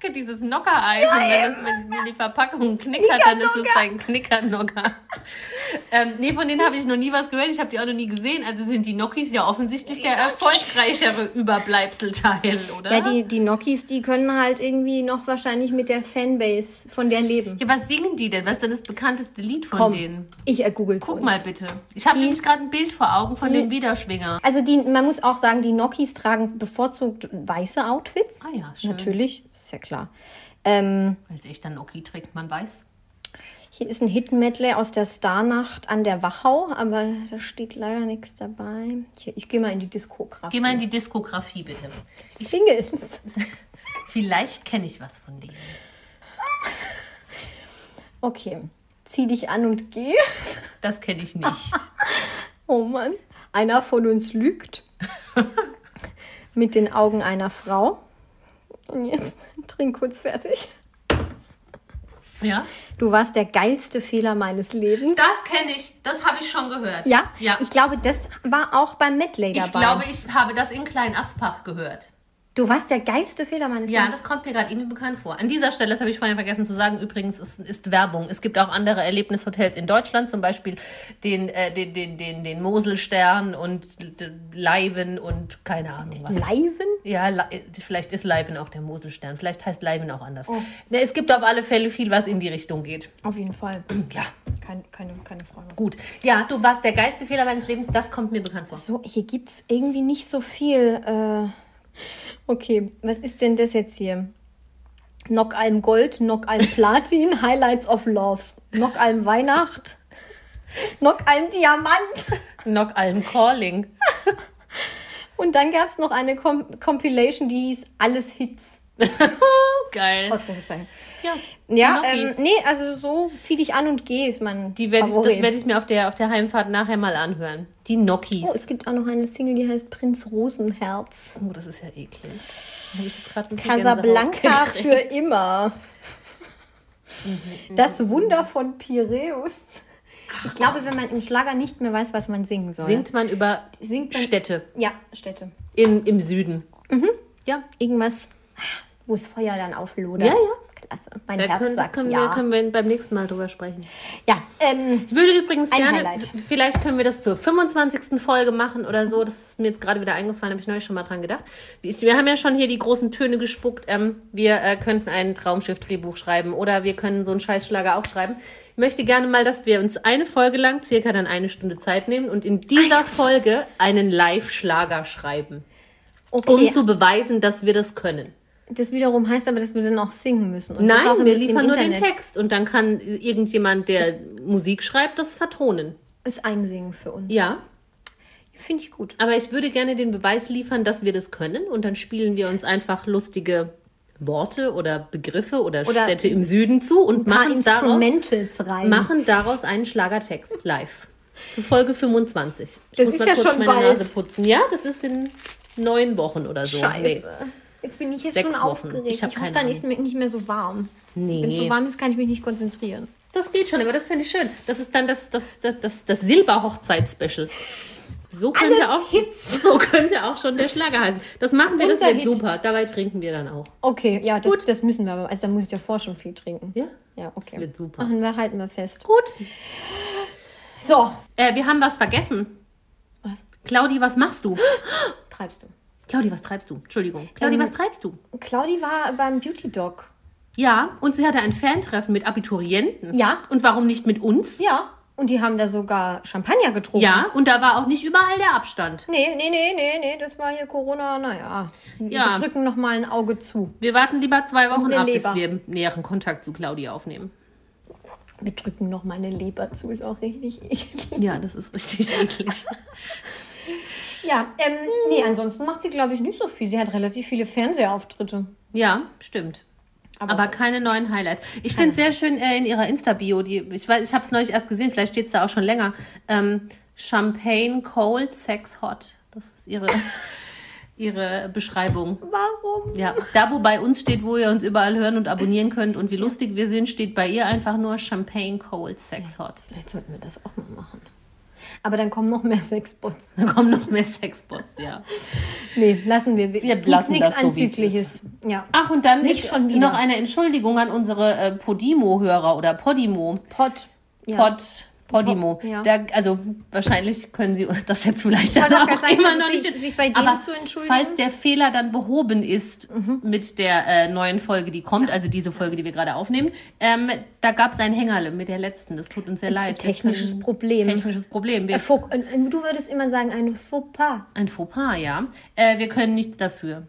Du, dieses Nockereis, und wenn, das, wenn die Verpackung knickert, dann ist es ein Knickernocker. Ähm, nee, von denen habe ich noch nie was gehört. Ich habe die auch noch nie gesehen. Also sind die Nokis ja offensichtlich der erfolgreichere Überbleibselteil, oder? Ja, die, die Nokis, die können halt irgendwie noch wahrscheinlich mit der Fanbase von der leben. Ja, was singen die denn? Was ist denn das bekannteste Lied von Komm, denen? ich äh, google Guck mal bitte. Ich habe nämlich gerade ein Bild vor Augen von Die- dem Widerschwinger. Also die, man muss auch sagen, die Nokis tragen bevorzugt weiße Outfits. Ah ja, schön. Natürlich, ist ja klar. Ähm, ich, dann Noki trägt, man weiß. Hier ist ein Hit-Medley aus der Starnacht an der Wachau, aber da steht leider nichts dabei. Hier, ich gehe mal in die Diskografie. Geh mal in die Diskografie, bitte. Singles. [LAUGHS] Vielleicht kenne ich was von denen. Okay, zieh dich an und geh. Das kenne ich nicht. [LAUGHS] Oh Mann, einer von uns lügt. [LAUGHS] Mit den Augen einer Frau. Und jetzt trink kurz fertig. Ja? Du warst der geilste Fehler meines Lebens. Das kenne ich. Das habe ich schon gehört. Ja, Ja. ich glaube, das war auch beim Medley dabei. Ich glaube, ich habe das in Klein Aspach gehört. Du warst der geilste Fehler meines Ja, Lebens. das kommt mir gerade irgendwie bekannt vor. An dieser Stelle, das habe ich vorhin vergessen zu sagen, übrigens ist, ist Werbung. Es gibt auch andere Erlebnishotels in Deutschland, zum Beispiel den, äh, den, den, den, den Moselstern und Leiven und keine Ahnung was. Leiven? Ja, Le- vielleicht ist Leiven auch der Moselstern. Vielleicht heißt Leiven auch anders. Oh. Ne, es gibt auf alle Fälle viel, was in die Richtung geht. Auf jeden Fall. [CLEARS THROAT] Ja, Kein, keine, keine Frage. gut. Ja, du warst der geilste Fehler meines Lebens. Das kommt mir bekannt vor. So, hier gibt es irgendwie nicht so viel. Äh, okay, was ist denn das jetzt hier? Nockalm Gold, Nockalm Platin, [LAUGHS] Highlights of Love, Nockalm Weihnacht, Nockalm Diamant. Nockalm Calling. [LAUGHS] Und dann gab es noch eine Com Compilation, die hieß Alles Hits. [LAUGHS] Geil. Ausrufezeichen. Ja, Ja, ähm, nee, also so zieh dich an und geh ist mein Die werde ich, das werde ich mir auf der, auf der Heimfahrt nachher mal anhören. Die Nokis. Oh, es gibt auch noch eine Single, die heißt Prinz Rosenherz. Oh, das ist ja eklig. Hab ich jetzt gerade ein Casablanca für immer. Das Wunder von Piräus. Ich glaube, wenn man im Schlager nicht mehr weiß, was man singen soll. Singt man über Singt man- Städte Ja, Städte. in, im Süden. Ja, Irgendwas, wo das Feuer dann auflodert. Ja, ja. Klasse. Mein da Herz können, das sagt können, ja. wir, können wir beim nächsten Mal drüber sprechen. ja, ähm, Ich würde übrigens gerne, Highlight. vielleicht können wir das zur 25. Folge machen oder so. Das ist mir jetzt gerade wieder eingefallen, habe ich neulich schon mal dran gedacht. Ich, wir haben ja schon hier die großen Töne gespuckt. Ähm, wir äh, könnten ein Traumschiff-Drehbuch schreiben oder wir können so einen Scheißschlager auch schreiben. Ich möchte gerne mal, dass wir uns eine Folge lang, circa dann eine Stunde Zeit nehmen und in dieser Folge einen Live-Schlager schreiben, okay. um zu beweisen, dass wir das können. Das wiederum heißt aber, dass wir dann auch singen müssen. Und Nein, wir liefern nur den Internet. Text und dann kann irgendjemand, der Musik schreibt, das vertonen. Ist einsingen für uns. Ja, Finde ich gut. aber ich würde gerne den Beweis liefern, dass wir das können und dann spielen wir uns einfach lustige Worte oder Begriffe oder, Oder Städte im Süden zu und machen daraus, rein. machen daraus einen Schlagertext live. Zu Folge 25. Ich Das muss ist mal ja kurz schon meine bald. Nase putzen. Ja, das ist in neun Wochen oder so. Scheiße. Nee. Jetzt bin ich jetzt Sechs schon Wochen. aufgeregt. Ich Ich, hoffe, dann ist mir nicht mehr so warm. Nee. Wenn es so warm ist, kann ich mich nicht konzentrieren. Das geht schon, aber das finde ich schön. Das ist dann das, das, das, das, das Silberhochzeit-Special. So könnte, Alles auch, Hits. [LAUGHS] so könnte auch schon der Schlager heißen. Das machen wir, das Unser wird Hit. super. Dabei trinken wir dann auch. Okay, ja, das, das müssen wir aber. Also da muss ich davor schon viel trinken. Ja? Ja, okay. Das wird super. Machen wir, halten wir fest. Gut. So. Äh, wir haben was vergessen. Was? Claudi, was machst du? Treibst du. Claudi, was treibst du? Entschuldigung. Claudi, Ähm, was treibst du? Claudi war beim Beauty Dog. Ja, und sie hatte ein Fantreffen mit Abiturienten. Ja. Und warum nicht mit uns? Ja. Und die haben da sogar Champagner getrunken. Ja, und da war auch nicht überall der Abstand. Nee, nee, nee, nee, nee, das war hier Corona, naja. Ja. Wir drücken noch mal ein Auge zu. Wir warten lieber zwei Wochen ab, bis Leber. wir näheren Kontakt zu Claudi aufnehmen. Wir drücken noch mal eine Leber zu, ist auch richtig eklig. Ja, das ist richtig eklig. [LAUGHS] Ja, ähm, nee, ansonsten macht sie, glaube ich, nicht so viel. Sie hat relativ viele Fernsehauftritte. Ja, stimmt. Aber Aber, keine neuen Highlights. Ich finde sehr schön äh, in ihrer Insta-Bio, die, ich weiß, ich habe es neulich erst gesehen, vielleicht steht es da auch schon länger. Ähm, Champagne, Cold, Sex, Hot. Das ist ihre, [LAUGHS] ihre Beschreibung. Warum? Ja, da wo bei uns steht, wo ihr uns überall hören und abonnieren könnt und wie lustig wir sind, steht bei ihr einfach nur Champagne, Cold, Sex, Hot. Vielleicht sollten wir das auch mal machen. Aber dann kommen noch mehr Sexbots. Da kommen noch mehr Sexbots, ja. Nee, lassen wir. Wir lassen nichts das so, Anzügliches. Ja. Ach, und dann Nicht ich, schon wieder. noch eine Entschuldigung an unsere äh, Podimo-Hörer oder Podimo. Pot. Ja. Pod, Podimo. Pod- ja. Da, also wahrscheinlich können Sie [LAUGHS] das jetzt vielleicht dann auch sagen, immer noch sich- nicht. sich bei denen aber zu entschuldigen. Mhm. falls der Fehler dann behoben ist mit der äh, neuen Folge, die kommt, also diese Folge, die wir gerade aufnehmen, ähm, da gab es ein Hängerle mit der letzten. Das tut uns sehr leid. Wir technisches können- Problem. Technisches Problem. Wir, Äh, Du würdest immer sagen, ein Fauxpas. ein Fauxpas, ja. Äh, wir können nichts dafür.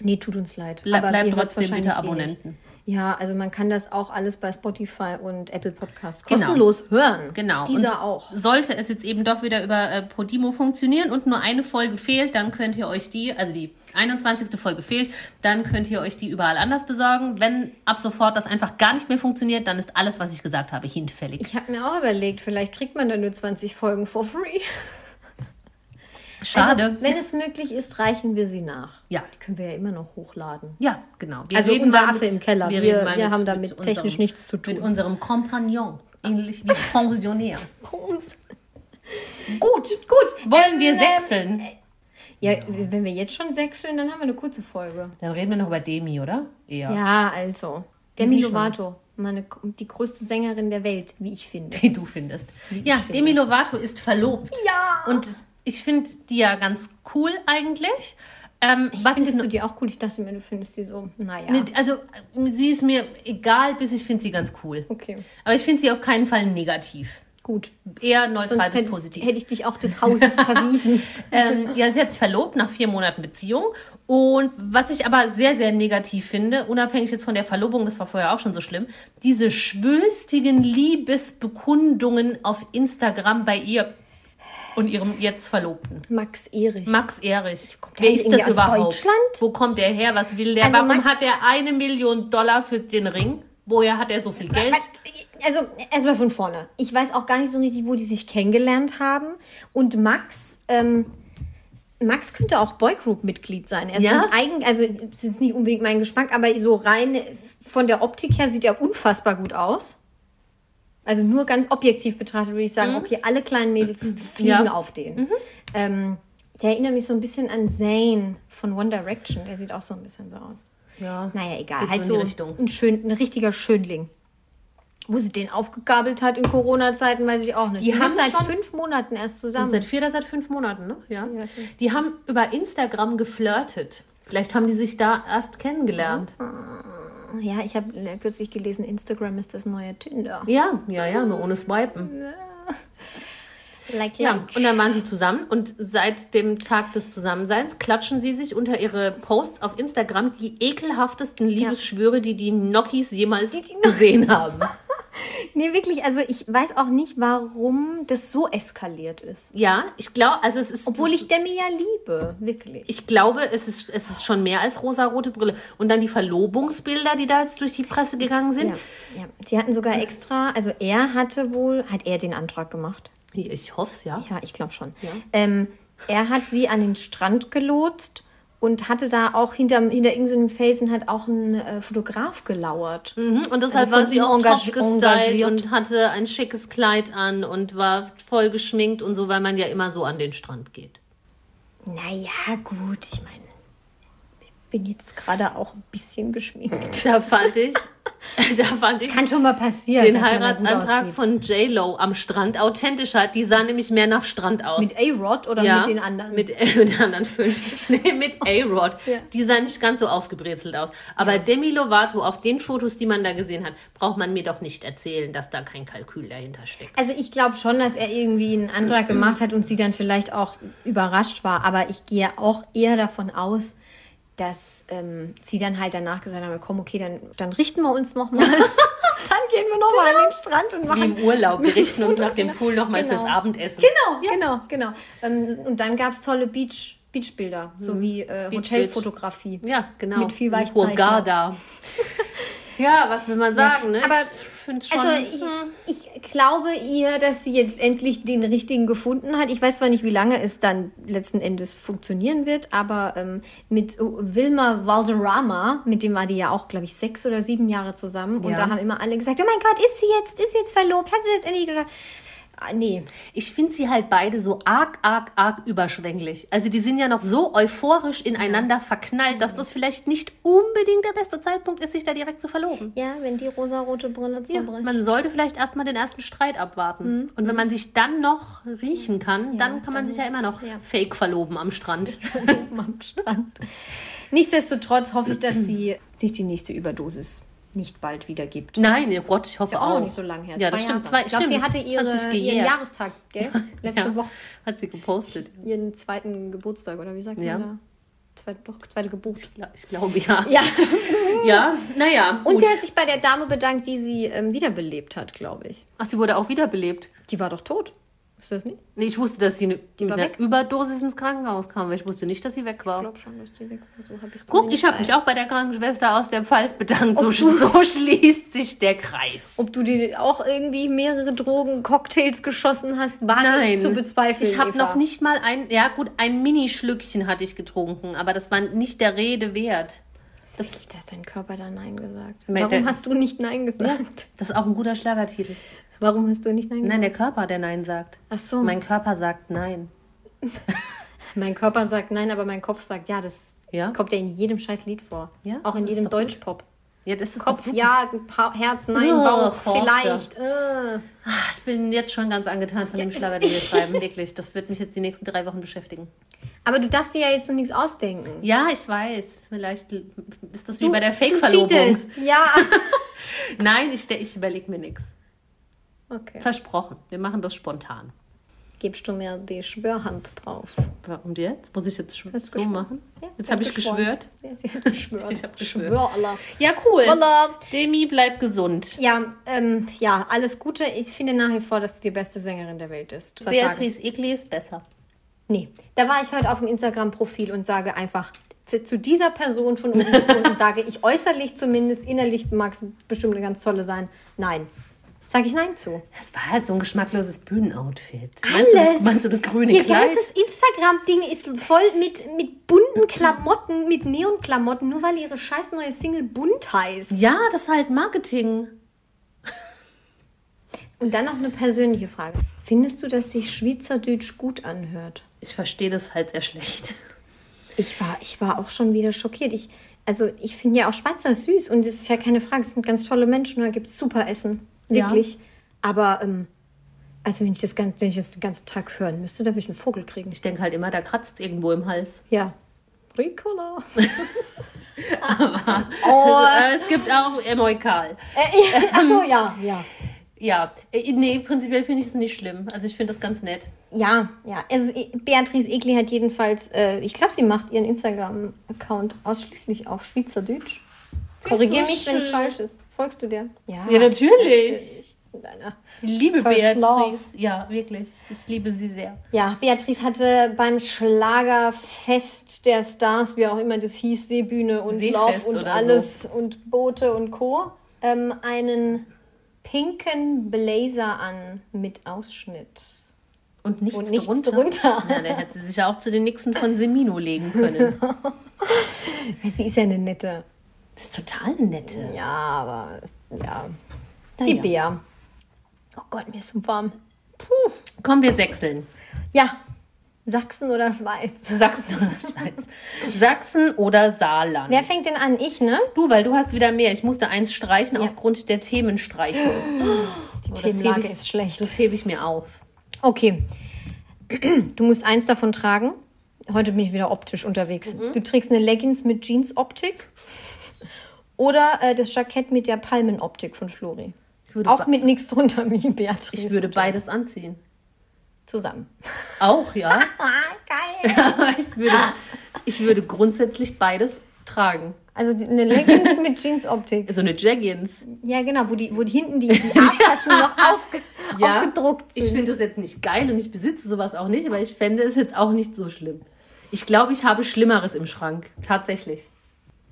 Nee, tut uns leid. Ble bleibt trotzdem bitte eh. Abonnenten. Ja, also man kann das auch alles bei Spotify und Apple Podcasts Genau. kostenlos hören. Genau. Dieser und auch. Sollte es jetzt eben doch wieder über äh, Podimo funktionieren und nur eine Folge fehlt, dann könnt ihr euch die, also die 21. Folge fehlt, dann könnt ihr euch die überall anders besorgen. Wenn ab sofort das einfach gar nicht mehr funktioniert, dann ist alles, was ich gesagt habe, hinfällig. Ich habe mir auch überlegt, vielleicht kriegt man dann nur 20 Folgen for free. Schade. Also, wenn es möglich ist, reichen wir sie nach. Ja. Die können wir ja immer noch hochladen. ja, genau. Wir Also reden mal Affe im Keller. Wir- mal wir haben damit technisch nichts zu tun. Mit unserem Kompagnon. Ähnlich wie [LAUGHS] Pensionär. Gut, gut. Wollen wir Ähm, sechseln? Ja, wenn wir jetzt schon sechseln, dann haben wir eine kurze Folge. Dann reden wir noch über Demi, oder? Eher. Ja, also. Demi Lovato, meine, die größte Sängerin der Welt, wie ich finde. die du findest. Ja, Demi Lovato ist verlobt. Ja. Und ich finde die ja ganz cool eigentlich. Ähm, was ich Findest no- du die auch cool? Ich dachte mir, du findest die so, naja. Ne, also äh, sie ist mir egal, bis ich finde sie ganz cool. Okay, Aber ich finde sie auf keinen Fall negativ. gut. Eher neutral bis positiv. hätte ich dich auch des Hauses [LAUGHS] verwiesen. ähm, ja, sie hat sich verlobt nach vier Monaten Beziehung. Und was ich aber sehr, sehr negativ finde, unabhängig jetzt von der Verlobung, das war vorher auch schon so schlimm, diese schwülstigen Liebesbekundungen auf Instagram bei ihr und ihrem jetzt Verlobten. Max Erich. Max Erich. Wer ist das überhaupt? Deutschland? Wo kommt der her? Was will der? Also Warum Max- hat er eine Million Dollar für den Ring? Woher hat er so viel Geld? Also, erstmal von vorne. Ich weiß auch gar nicht so richtig, wo die sich kennengelernt haben. Und Max, ähm, Max könnte auch Boygroup-Mitglied sein. Er ist Ja? eigen, also ist jetzt nicht unbedingt mein Geschmack, aber so rein von der Optik her sieht er unfassbar gut aus. Also nur ganz objektiv betrachtet würde ich sagen, okay, alle kleinen Mädels fliegen Mhm. Ja. Mhm. auf den. Ähm, der erinnert mich so ein bisschen an Zayn von One Direction. Der sieht auch so ein bisschen so aus. Ja. Naja, egal. Geht so halt so die Richtung. Ein, schön, ein richtiger Schönling. Wo sie den aufgegabelt hat in Corona-Zeiten, weiß ich auch nicht. Die sind haben seit fünf Monaten erst zusammen. Seit vier oder seit fünf Monaten, ne? Ja. Ja. Die haben über Instagram geflirtet. Vielleicht haben die sich da erst kennengelernt. ja, ich habe kürzlich gelesen, Instagram ist das neue Tinder. Ja, ja, ja, nur ohne Swipen. Like, Ja, like. und dann waren sie zusammen und seit dem Tag des Zusammenseins klatschen sie sich unter ihre Posts auf Instagram die ekelhaftesten Liebesschwüre, die die Nokis jemals Die- die- gesehen haben. [LAUGHS] Nee, wirklich, also ich weiß auch nicht, warum das so eskaliert ist. Ja, ich glaube, also es ist. Obwohl ich Demi ja liebe, wirklich. ich glaube, es ist, es ist schon mehr als rosa-rote Brille. Und dann die Verlobungsbilder, die da jetzt durch die Presse gegangen sind. ja, ja. Sie hatten sogar extra, also er hatte wohl, hat er den Antrag gemacht? Ich hoffe es, ja. Ja, ich glaube schon. Ähm, er hat sie an den Strand gelotst und hatte da auch hinter, hinter irgendeinem Felsen hat auch ein äh, Fotograf gelauert. Mhm, Und deshalb Also war sie auch top gestylt engagiert. und hatte ein schickes Kleid an und war voll geschminkt und so, weil man ja immer so an den Strand geht. Naja, gut, ich meine, ich bin jetzt gerade auch ein bisschen geschminkt. Da fand ich, [LAUGHS] da fand ich Kann schon mal passieren. den Heiratsantrag von J-Lo am Strand authentischer. Die sah nämlich mehr nach Strand aus. Mit A-Rod oder ja, mit den anderen? Mit, äh, [LAUGHS] mit den anderen fünf. [LAUGHS] nee, mit A-Rod. Ja. Die sah nicht ganz so aufgebrezelt aus. Aber Demi Lovato, auf den Fotos, die man da gesehen hat, braucht man mir doch nicht erzählen, dass da kein Kalkül dahinter steckt. Also ich glaube schon, dass er irgendwie einen Antrag [CLEARS THROAT] gemacht hat und sie dann vielleicht auch überrascht war. Aber ich gehe auch eher davon aus, dass ähm, sie dann halt danach gesagt haben, komm, okay, dann, dann richten wir uns nochmal. [LAUGHS] dann gehen wir nochmal an den Strand und Wie machen... im Urlaub. Wir [LAUGHS] richten uns nach dem Pool nochmal Genau. fürs Abendessen. Genau, genau, genau. Ähm, und dann gab es tolle Beach, Beachbilder, so wie äh, Beach, Hotelfotografie. Ja, genau. Mit viel Weichzeichner. [LAUGHS] Ja, was will man sagen, ne? aber- ich finde schon... Also ich, ich glaube ihr, dass sie jetzt endlich den richtigen gefunden hat. Ich weiß zwar nicht, wie lange es dann letzten Endes funktionieren wird, aber ähm, mit Wilma Valderrama, mit dem war die ja auch, glaube ich, sechs oder sieben Jahre zusammen. Und Ja. da haben immer alle gesagt, oh mein Gott, ist sie jetzt, ist sie jetzt verlobt? Hat sie jetzt endlich gesagt? Ah, nee. Ich finde sie halt beide so arg, arg, arg überschwänglich. Also die sind ja noch so euphorisch ineinander verknallt, dass das vielleicht nicht unbedingt der beste Zeitpunkt ist, sich da direkt zu verloben. Ja, wenn die rosarote Brille Ja, zerbricht. man sollte vielleicht erstmal den ersten Streit abwarten. Und wenn man sich dann noch riechen kann, dann kann man dann sich ja immer noch ja. fake verloben am Strand. [LAUGHS] am Strand. Nichtsdestotrotz hoffe ich, dass sie sich die nächste Überdosis nicht bald wieder gibt. Nein, oh Gott, ich hoffe Ist ja auch auch. nicht so lange her. Ja, das stimmt. Zwei, ich glaube, sie hatte ihre, ihren. Jahrestag, gell? [LAUGHS] Letzte Ja. Woche. Hat sie gepostet. Ihren zweiten Geburtstag, oder wie sagt Ja. man da? Zweite, doch, zweite Geburt. Ich glaube, ja. Ja. [LAUGHS] Ja, naja. Und gut. sie hat sich bei der Dame bedankt, die sie ähm, wiederbelebt hat, glaube ich. Ach, sie wurde auch wiederbelebt. Die war doch tot. Weißt du das nicht? Nee, ich wusste, dass sie ne- mit einer weg. Überdosis ins Krankenhaus kam, weil ich wusste nicht, dass sie weg war. Ich glaube schon, dass die weg war. So hab ich's Guck, ich habe mich auch bei der Krankenschwester aus der Pfalz bedankt. So, so schließt sich der Kreis. Ob du dir auch irgendwie mehrere Drogen, Cocktails geschossen hast, war Nein, nicht zu bezweifeln. ich habe noch nicht mal ein, ja gut, ein Minischlückchen hatte ich getrunken, aber das war nicht der Rede wert. Das ist dass dein Körper da Nein gesagt. Mit Warum hast du nicht Nein gesagt? Das ist auch ein guter Schlagertitel. Warum hast du nicht Nein gesagt? Nein, der Körper, der Nein sagt. Ach so. Mein Körper sagt Nein. [LAUGHS] Mein Körper sagt Nein, aber mein Kopf sagt Ja. Das Ja? kommt ja in jedem scheiß Lied vor. Ja, Auch in jedem doch gut. Deutschpop. Ja, das ist Kopf ja, Herz nein, Oh, Bauch vielleicht. Ah, Ich bin jetzt schon ganz angetan von dem Schlager, den wir [LAUGHS] schreiben. Wirklich, das wird mich jetzt die nächsten drei Wochen beschäftigen. Aber du darfst dir ja jetzt noch nichts ausdenken. Ja, ich weiß. Vielleicht ist das wie Du- bei der du Fake-Verlobung. Ja. [LAUGHS] Nein, ich, ich überlege mir nichts. Okay. Versprochen. Wir machen das spontan. Gibst du mir die Schwörhand drauf? Warum jetzt? Muss ich jetzt so geschworen. machen? Ja, jetzt habe ich geschwört. Ja, sie hat geschwört. [LAUGHS] Ich hab geschwört. Ja, cool. Allah. Demi, bleib gesund. Ja, ähm, ja, alles Gute. Ich finde nach wie vor, dass du die beste Sängerin der Welt ist. Was? Beatrice Egli ist besser. Nee, da war ich heute auf dem Instagram-Profil und sage einfach zu, zu dieser Person von uns und sage [LAUGHS] ich äußerlich zumindest, innerlich mag es bestimmt eine ganz tolle sein. Nein. Sage ich Nein zu. Das war halt so ein geschmackloses Bühnenoutfit. Meinst du, das, meinst du das grüne Ihr Kleid? ganzes Instagram-Ding ist voll mit, mit bunten Klamotten, mit Neonklamotten, nur weil ihre scheiß neue Single bunt heißt. Ja, das ist halt Marketing. Und dann noch eine persönliche Frage. Findest du, dass sich Schweizerdeutsch gut anhört? Ich verstehe das halt sehr schlecht. Ich war, ich war auch schon wieder schockiert. Ich, also ich finde ja auch Schweizer süß und es ist ja keine Frage, es sind ganz tolle Menschen, da gibt es super Essen. Ja. Wirklich. Aber ähm, also wenn ich, das ganz, wenn ich das den ganzen Tag hören müsste, da würde ich einen Vogel kriegen. Ich denke halt immer, da kratzt irgendwo im Hals. Ja. Ricola. [LAUGHS] [LAUGHS] Äh, es gibt auch Emoikal. Äh, Achso, ja, ja. Ja, äh, nee, prinzipiell finde ich es nicht schlimm. Also ich finde das ganz nett. Ja, ja. Also Beatrice Egli hat jedenfalls, äh, ich glaube, sie macht ihren Instagram-Account ausschließlich auf Schweizerdeutsch. Korrigier so mich, wenn es falsch ist. Folgst du dir? Ja, Ja, natürlich. Deiner- Ich liebe First Beatrice. love. Ja, wirklich. Ich liebe sie sehr. Ja, Beatrice hatte beim Schlagerfest der Stars, wie auch immer das hieß, Seebühne und Seefest Lauf und alles und Boote und Co., ähm, einen pinken Blazer an mit Ausschnitt. Und nichts, Und nichts drunter. drunter. Ja, der hätte sich ja auch zu den Nixen von Semino legen können. [LAUGHS] Sie ist ja eine nette. Das ist total nette. Ja, aber ja. Na Die ja. Bär. Oh Gott, mir ist so warm. Komm, wir sechseln. Ja, Sachsen oder Schweiz? Sachsen oder [LAUGHS] Schweiz? Sachsen oder Saarland? Wer fängt denn an? Ich, ne? Du, weil du hast wieder mehr. Ich musste eins streichen aufgrund der Themenstreichung. [GASPS] Die Oh, Themenlage ich- ist schlecht. Das hebe ich mir auf. Okay. Du musst eins davon tragen. Heute bin ich wieder optisch unterwegs. Mhm. Du trägst eine Leggings mit Jeans-Optik oder äh, das Jackett mit der Palmenoptik von Flori. Auch mit nichts drunter wie Beatrice. ich würde beides anziehen. zusammen. Auch, ja. [LAUGHS] Geil. [LAUGHS] Ich würde, ich würde grundsätzlich beides tragen. Also eine Leggings [LAUGHS] mit Jeans-Optik. So eine Jaggins. Ja, genau, wo, die, wo hinten die, die Arschtaschen noch aufge, aufgedruckt sind. Ich finde das jetzt nicht geil und ich besitze sowas auch nicht, aber ich fände es jetzt auch nicht so schlimm. Ich glaube, ich habe Schlimmeres im Schrank. Tatsächlich.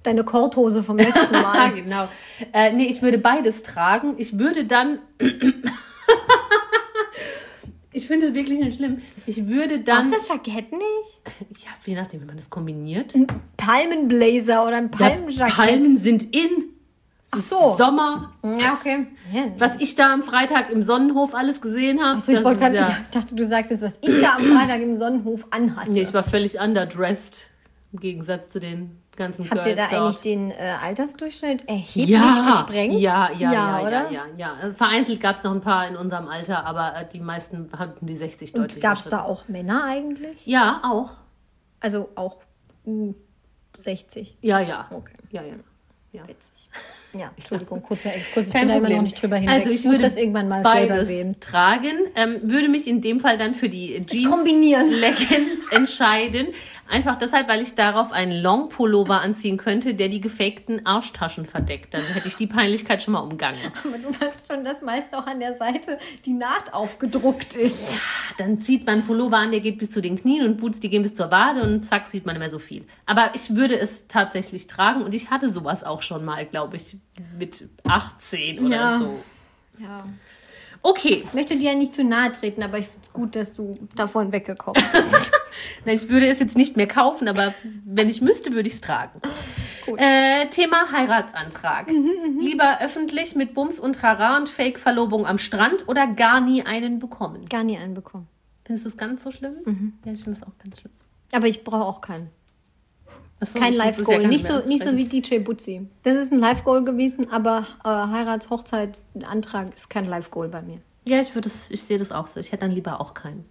Deine Korthose vom letzten [LAUGHS] Mal. genau. Äh, nee, ich würde beides tragen. Ich würde dann. [CLEARS THROAT] ich finde es wirklich nicht schlimm. Ich würde Auch dann. das Jackett nicht? Ja, je nachdem, wie man das kombiniert. Palmenblazer oder ein Ja, Palmenjackett. Palmen sind in. Ist so. Sommer. Ja, okay. Ja, Was ich da am Freitag im Sonnenhof alles gesehen habe. Achso, ich, ist grad, ja, ich dachte, du sagst jetzt, was ich da am Freitag im Sonnenhof anhatte. nee, ich war völlig underdressed. Im Gegensatz zu den ganzen Habt ihr Girls da eigentlich dort. den äh, Altersdurchschnitt erheblich ja, gesprengt? Ja, ja, ja, ja, oder? ja, ja. Also vereinzelt gab es noch ein paar in unserem Alter, aber äh, die meisten hatten die 60 Und deutlich gab es da auch Männer eigentlich? Ja, auch. Also auch uh, 60. Ja, ja. Okay. Ja, ja. ja. Witzig. Ja, Entschuldigung, kurzer Exkurs. Ich Kein bin da immer Problem. noch nicht drüber hinweg. Also ich muss würde das irgendwann mal selber beides sehen. tragen, ähm, würde mich in dem Fall dann für die Jeans kombinieren. Leggings entscheiden. Einfach deshalb, weil ich darauf einen Long-Pullover anziehen könnte, der die gefakten Arschtaschen verdeckt. Dann hätte ich die Peinlichkeit schon mal umgangen. Aber du weißt schon, dass meist auch an der Seite die Naht aufgedruckt ist. Dann zieht man Pullover an, der geht bis zu den Knien und Boots, die gehen bis zur Wade und zack, sieht man nicht mehr so viel. Aber ich würde es tatsächlich tragen und ich hatte sowas auch schon mal, glaube ich, mit 18 oder Ja. so. Ja. Okay, Ich möchte dir ja nicht zu nahe treten, aber ich finde es gut, dass du davon weggekommen [LAUGHS] bist. Nein, ich würde es jetzt nicht mehr kaufen, aber wenn ich müsste, würde ich es tragen. Äh, Thema Heiratsantrag. Lieber öffentlich mit Bums und Trara und Fake-Verlobung am Strand oder gar nie einen bekommen? Gar nie einen bekommen. Findest du es ganz so schlimm? Ja, ich finde es auch ganz schlimm. Aber ich brauche auch keinen. Achso, Kein ja Live-Goal. gar nicht, so, nicht so wie aussprechen. DJ Butzi. Das ist ein Live-Goal gewesen, aber äh, Heirats-Hochzeitsantrag ist kein Live-Goal bei mir. Ja, ich, würde das, ich sehe das auch so. Ich hätte dann lieber auch keinen.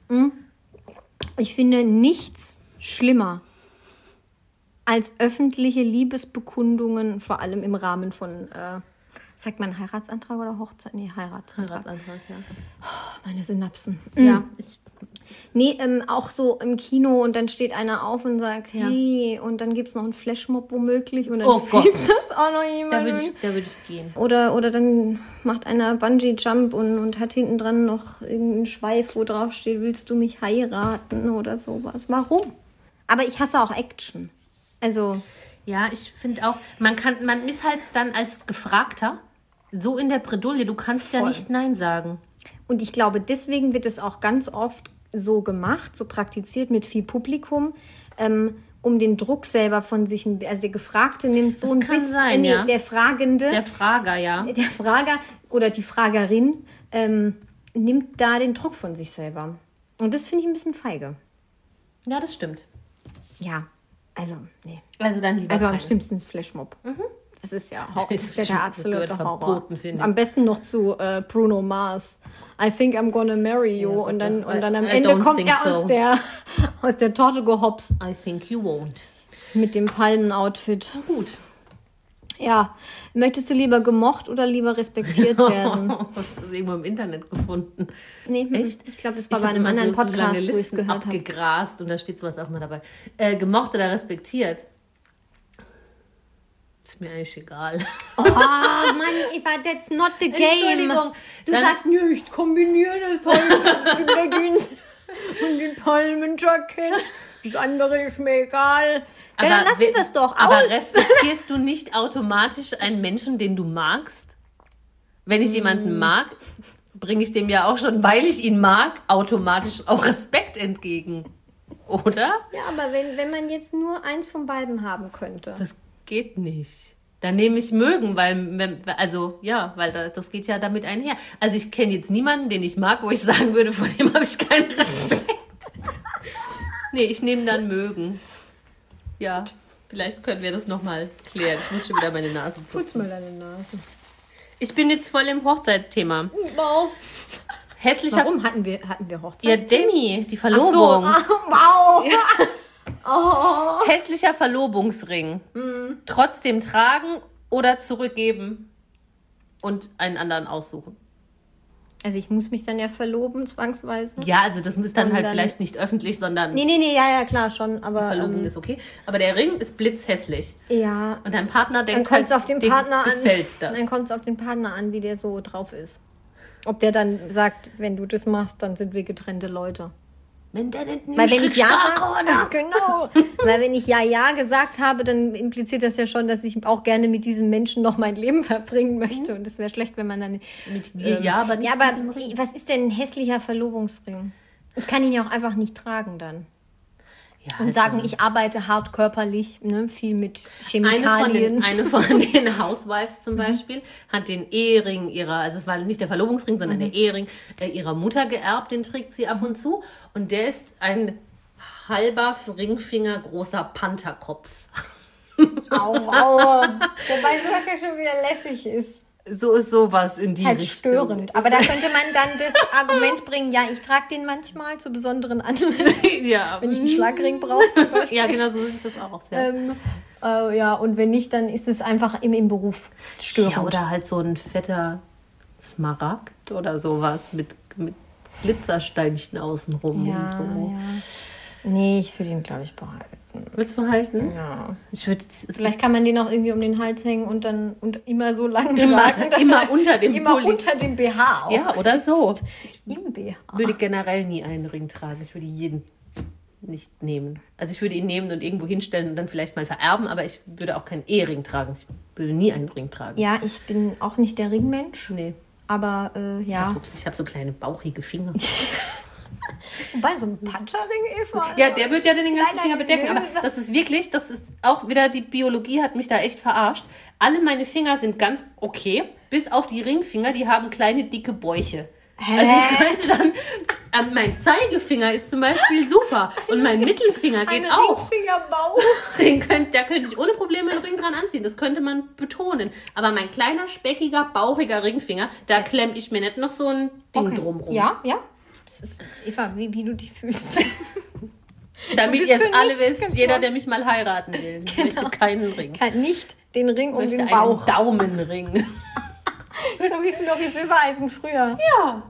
Ich finde nichts schlimmer als öffentliche Liebesbekundungen, vor allem im Rahmen von, äh, sagt man Heiratsantrag oder Hochzeit? Nee, Heiratsantrag. Heiratsantrag, ja. Meine Synapsen. Ja, ich, Nee, ähm, auch so im Kino und dann steht einer auf und sagt, Ja. hey, und dann gibt es noch einen Flashmob womöglich und dann Oh filmt das auch noch jemand. da würde ich, da würde ich gehen. Oder, oder dann macht einer Bungee-Jump und, und hat hinten dran noch irgendeinen Schweif, wo drauf steht, willst du mich heiraten oder sowas. Warum? Aber ich hasse auch Action. Also, Ja, ich finde auch, man kann, man ist halt dann als Gefragter so in der Bredouille, du kannst ja Voll. nicht Nein sagen. und ich glaube, deswegen wird es auch ganz oft so gemacht, so praktiziert mit viel Publikum, ähm, um den Druck selber von sich, also der Gefragte nimmt so Das ein kann bisschen, sein, nee, ja. der Fragende, Der Frager, ja. [LAUGHS] der Frager oder die Fragerin ähm, nimmt da den Druck von sich selber. Und das finde ich ein bisschen feige. Ja, das stimmt. Ja, also, nee. Also dann lieber Also am schlimmsten ist Flashmob. Das ist ja. [LAUGHS] Das ist der absolute gehört Horror. Am besten noch zu äh, Bruno Mars. I think I'm gonna marry you. Ja, und, dann, I- und dann am I Ende don't kommt er so. aus, der, [LAUGHS] aus der Torte gehopst I think you won't. mit dem Palmen-Outfit. Gut. Ja, möchtest du lieber gemocht oder lieber respektiert [LAUGHS] werden? Hast du das irgendwo im Internet gefunden? Nee, Echt? ich glaube, das war Ich bei einem anderen so, so lange Podcast, wo ich es gehört habe. abgegrast und da steht sowas auch mal dabei. Äh, gemocht oder respektiert? Ist mir eigentlich egal. Oh Mann, Eva, that's not the game. Entschuldigung. Du Dann- sagst, nö, ich kombiniere das heute mit Leggings und den Palmenjackett. Das andere ist mir egal. Ja, dann lassen we- wir das doch Aber aus. respektierst du nicht automatisch einen Menschen, den du magst? Wenn ich Mm. jemanden mag, bringe ich dem ja auch schon, weil ich ihn mag, automatisch auch Respekt entgegen. Oder? Ja, aber wenn, wenn man jetzt nur eins von beiden haben könnte. Das geht nicht. Dann nehme ich mögen, weil, also ja, weil da- das geht ja damit einher. Also ich kenne jetzt niemanden, den ich mag, wo ich sagen würde, vor dem habe ich keinen [LAUGHS] Respekt. Nee, ich nehme dann mögen. Ja, vielleicht können wir das nochmal klären. Ich muss schon wieder meine Nase putzen. Putz mal deine Nase. Ich bin jetzt voll im Hochzeitsthema. Wow. Hässlicher. Warum hatten wir, hatten wir Ja, Hochzeit? Demi, die so, Verlobung. ah, wow. [LAUGHS] Oh. Hässlicher Verlobungsring. Trotzdem tragen oder zurückgeben und einen anderen aussuchen. Also ich muss mich dann ja verloben, zwangsweise. Ja, also das ist dann Und halt dann- vielleicht nicht öffentlich, sondern Nee, nee, nee, ja, ja, klar, schon. Aber Verlobung ähm, ist okay. Aber der Ring ist blitzhässlich. ja, Und dein Partner dann denkt kommt es halt, auf den Partner an. gefällt das. Dann kommt es auf den Partner an, wie der so drauf ist. Ob der dann sagt, wenn du das machst, dann sind wir getrennte Leute. Wenn der nicht Weil wenn ich ja oder? [LAUGHS] genau, weil wenn ich ja ja gesagt habe, dann impliziert das ja schon, dass ich auch gerne mit diesem Menschen noch mein Leben [LAUGHS] verbringen möchte und es wäre schlecht, wenn man dann Mit dir ja, aber nicht ja, aber was ist denn ein hässlicher Verlobungsring? Ich kann ihn ja auch einfach nicht tragen dann. Ja, Und also sagen, ich arbeite hart körperlich, ne, viel mit eine von, Chemikalien. den, eine von [LAUGHS] den Housewives zum Beispiel hat den Ehering ihrer, also es war nicht der Verlobungsring, sondern der Ehering äh, ihrer Mutter geerbt, den trägt sie ab und zu. Und der ist ein halber Ringfinger großer Pantherkopf. Au, au. [LAUGHS] Wobei sowas ja schon wieder lässig ist. So ist sowas in die Halt Richtung. störend. Aber da könnte man dann das [LAUGHS] Argument bringen, ja, ich trage den manchmal zu besonderen Anlässen, [LAUGHS] ja, wenn ich einen Schlagring brauche zum [LAUGHS] Beispiel. ja, genau so sieht das auch. Ja. Ähm, äh, ja, und wenn nicht, dann ist es einfach im, im Beruf störend. Ja, oder halt so ein fetter Smaragd oder sowas mit, mit Glitzersteinchen außenrum. ja, und so. ja. Nee, ich würde ihn, glaube ich, behalten. Willst du behalten? Ja. Ich würde Vielleicht kann man den auch irgendwie um den Hals hängen und dann und immer so lang Immer- tragen. dass immer er- unter dem immer Pulli. unter dem BH auch. Ja, oder so. Ich Im BH. würde generell nie einen Ring tragen. Ich würde jeden nicht nehmen. Also ich würde ihn nehmen und irgendwo hinstellen und dann vielleicht mal vererben, aber ich würde auch keinen Ehering tragen. Ich würde nie einen Ring tragen. Ja, ich bin auch nicht der Ringmensch, Nee. aber äh, Ich ja. habe so, ich hab so kleine bauchige Finger. [LAUGHS] [LAUGHS] Wobei so ein Puncherring ist. Ja, der wird ja den ganzen Finger bedecken. Aber das ist wirklich, das ist auch wieder, die Biologie hat mich da echt verarscht. Alle meine Finger sind ganz okay, bis auf die Ringfinger, die haben kleine, dicke Bäuche. Also ich könnte dann, ähm, mein Zeigefinger ist zum Beispiel super [LAUGHS] und mein Mittelfinger geht Ein auch. Ringfingerbauch. [LAUGHS] Den könnt, da könnte ich ohne Probleme einen Ring dran anziehen. Das könnte man betonen. Aber mein kleiner, speckiger, bauchiger Ringfinger, da klemme ich mir nicht noch so ein Ding drumrum. Ja, ja. Ist, Eva, wie, wie du dich fühlst. [LAUGHS] Damit ihr es alle wisst, jeder, der mich mal heiraten will, [LAUGHS] möchte keinen Ring. Kann nicht den Ring um den einen Bauch. Daumenring. [LAUGHS] So wie noch wie Silbereisen früher. Ja.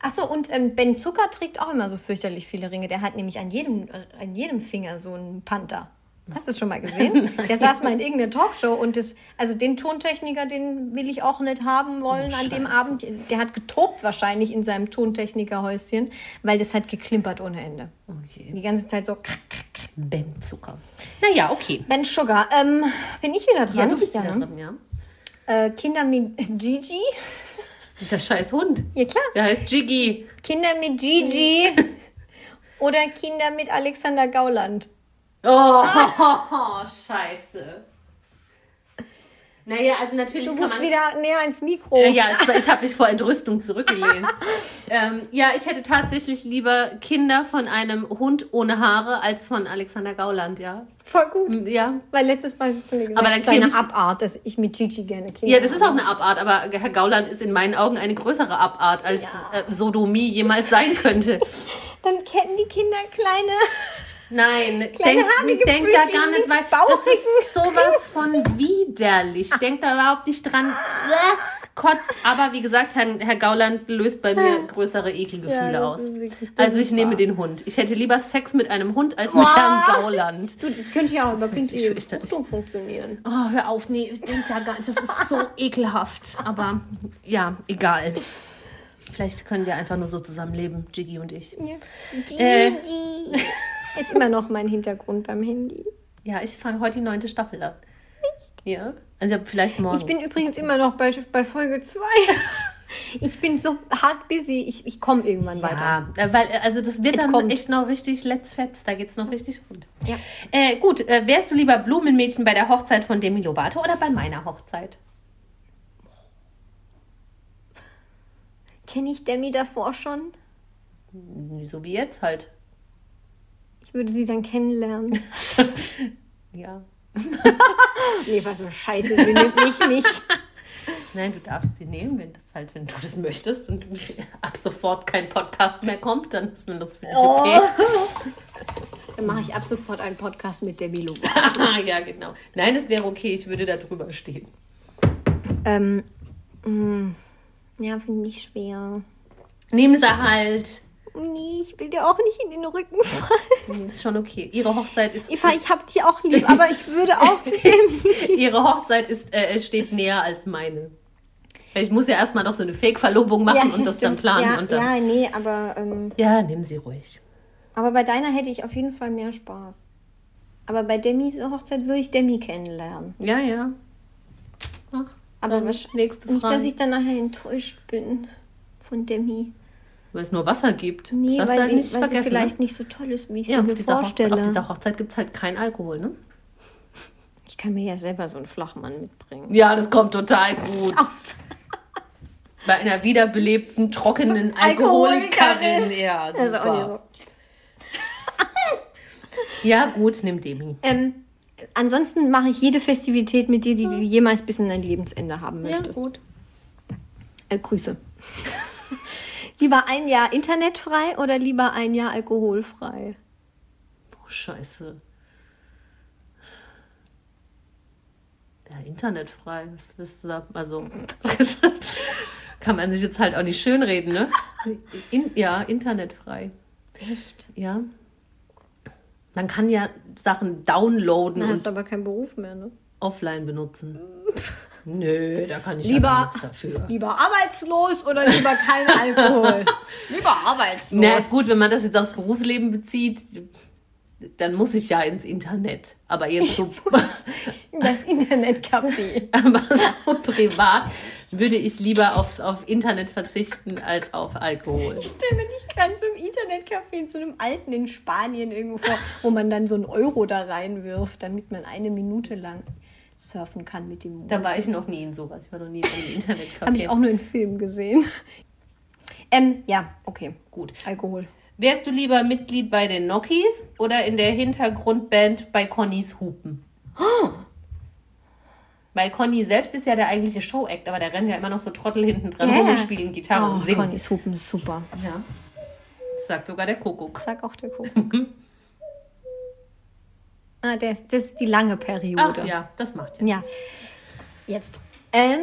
Achso, und ähm, Ben Zucker trägt auch immer so fürchterlich viele Ringe. Der hat nämlich an jedem, äh, an jedem Finger so einen Panther. Hast du das schon mal gesehen? [LAUGHS] Der saß mal in irgendeiner Talkshow und das, also den Tontechniker, den will ich auch nicht haben wollen an dem. Abend. Der hat getobt wahrscheinlich in seinem Tontechnikerhäuschen, weil das hat geklimpert ohne Ende. Oh je. Die ganze Zeit so. Ben Zucker. Naja, okay. Ben Sugar. Ähm, bin ich wieder dran? Ja, du bist ja, wieder ne? drin, ja. Äh, Kinder mit Gigi. Dieser scheiß Hund. Ja, klar. Der heißt Jiggy. Kinder mit Gigi. [LAUGHS] Oder Kinder mit Alexander Gauland. Oh, [LAUGHS] scheiße. Naja, also natürlich Du kann musst man... wieder näher ans Mikro. Äh, ja, ich, ich habe mich vor Entrüstung zurückgelehnt. [LAUGHS] ähm, ja, ich hätte tatsächlich lieber Kinder von einem Hund ohne Haare als von Alexander Gauland, ja. Voll gut. Ja, Weil letztes Mal hast du mir gesagt, Aber dann es sei eine Abart, dass ich mit Gigi gerne Kinder Ja, das ist auch eine Abart, aber Herr Gauland ist in meinen Augen eine größere Abart, als äh, Sodomie jemals sein könnte. [LAUGHS] Dann kennen die Kinder kleine... Nein, Kleine denk, denk da gar nicht weit. Das ist sowas von widerlich. Denk da überhaupt nicht dran. Kotz. Aber wie gesagt, Herr, Herr Gauland löst bei mir größere Ekelgefühle Ja, aus. Also ich nehme den Hund. Ich hätte lieber Sex mit einem Hund als mit. Herrn Gauland. Du, das könnte ja auch über künstliche. Befruchtung funktionieren. Oh, hör auf, nee, denk da gar nicht. Das ist so [LAUGHS] ekelhaft. Aber ja, egal. Vielleicht können wir einfach nur so zusammenleben, Jiggy und ich. Ja. Äh. Ist immer noch mein Hintergrund beim Handy. Ja, ich fange heute die neunte Staffel an. Ja? Also vielleicht morgen. Ich bin übrigens immer noch bei, bei Folge 2. [LAUGHS] Ich bin so hart busy. Ich, ich komme irgendwann weiter. Ja, äh, weil, also das wird Es dann kommt. echt noch richtig let's fetz. Da geht's noch richtig rund. Ja. Äh, gut, äh, wärst du lieber Blumenmädchen bei der Hochzeit von Demi Lovato oder bei meiner Hochzeit? Kenne ich Demi davor schon? So wie jetzt halt. Ich würde sie dann kennenlernen. [LAUGHS] Ja. [LAUGHS] Nee, was so scheiße, sie nimmt nicht mich. [LAUGHS] Nein, du darfst die nehmen, wenn das halt, wenn du das möchtest und ab sofort kein Podcast mehr kommt, dann ist mir das für dich okay. Dann mache ich ab sofort einen Podcast mit Debbie Lobo. Ah, ja, genau. Nein, es wäre okay, ich würde da drüber stehen. Ähm, mh, ja, finde ich schwer. Nehmen sie halt. Nee, ich will dir auch nicht in den Rücken fallen. Nee, Ist schon okay. Ihre Hochzeit ist. Eva, ich hab dich auch lieb, [LAUGHS] aber ich würde auch zu Debbie. [LAUGHS] Ihre Hochzeit ist, äh, es steht näher als meine. Ich muss ja erstmal noch so eine Fake-Verlobung machen und das dann stimmt. planen. Ja, und dann, ja nee, aber, ähm, ja, nehmen Sie ruhig. aber bei deiner hätte ich auf jeden Fall mehr Spaß. Aber bei Demis Hochzeit würde ich Demi kennenlernen. Ja, ja. Ach, Aber dann nächste Nicht, dass Frage. ich dann nachher enttäuscht bin von Demi. Weil es nur Wasser gibt. Nee, das weil, halt sie, nicht weil sie vergessen. vielleicht ne? nicht so toll ist, wie ich ja, mir dieser, Hochzeit, vorstelle. auf dieser Hochzeit gibt es halt kein Alkohol, ne? Ich kann mir ja selber so einen Flachmann mitbringen. Ja, das kommt total gut. Bei einer wiederbelebten, trockenen [LAUGHS] Alkoholikerin. Ja, Also super. [LAUGHS] Ja, gut, nimm Demi. Ähm, ansonsten mache ich jede Festivität mit dir, die du jemals bis in dein Lebensende haben Ja, möchtest. gut. Äh, Grüße. [LAUGHS] lieber ein Jahr internetfrei oder lieber ein Jahr alkoholfrei? Oh, scheiße. Ja, internetfrei. Was willst du da? Also, [LAUGHS] kann man sich jetzt halt auch nicht schönreden, ne? In, ja, internetfrei. Echt? Ja. Man kann ja Sachen downloaden und hast aber kein Beruf mehr, ne? offline benutzen. [LAUGHS] Nö, da kann ich Lieber- ja nichts dafür. Lieber arbeitslos oder lieber kein Alkohol? [LAUGHS] lieber arbeitslos. Na gut, wenn man das jetzt aufs Berufsleben bezieht, dann muss ich ja ins Internet. Aber jetzt so, [LAUGHS] Das Internetcafé. [LAUGHS] aber so privat würde ich lieber auf, auf Internet verzichten als auf Alkohol. stelle mir dich gerade so im Internetcafé in so einem alten in Spanien irgendwo vor, wo man dann so einen Euro da reinwirft, damit man eine Minute lang surfen kann mit dem Mond. Da war ich noch nie in sowas. Ich war noch nie in einem [LAUGHS] Internetcafé. Habe ich auch nur in Filmen gesehen. Ähm, ja, okay. Gut. Alkohol. Wärst du lieber Mitglied bei den Nokis oder in der Hintergrundband bei Connys Hupen? Weil Conny selbst ist ja der eigentliche Show-Act, aber da rennen ja immer noch so Trottel hinten dran rum und spielen Gitarre oh, und singen. Connys Hupen ist super. Ja. Das sagt sogar der Kuckuck. Sag auch der Kuckuck. [LAUGHS] ah, der, das ist die lange Periode. Ach ja, das macht ja. Ja. Jetzt. Ähm.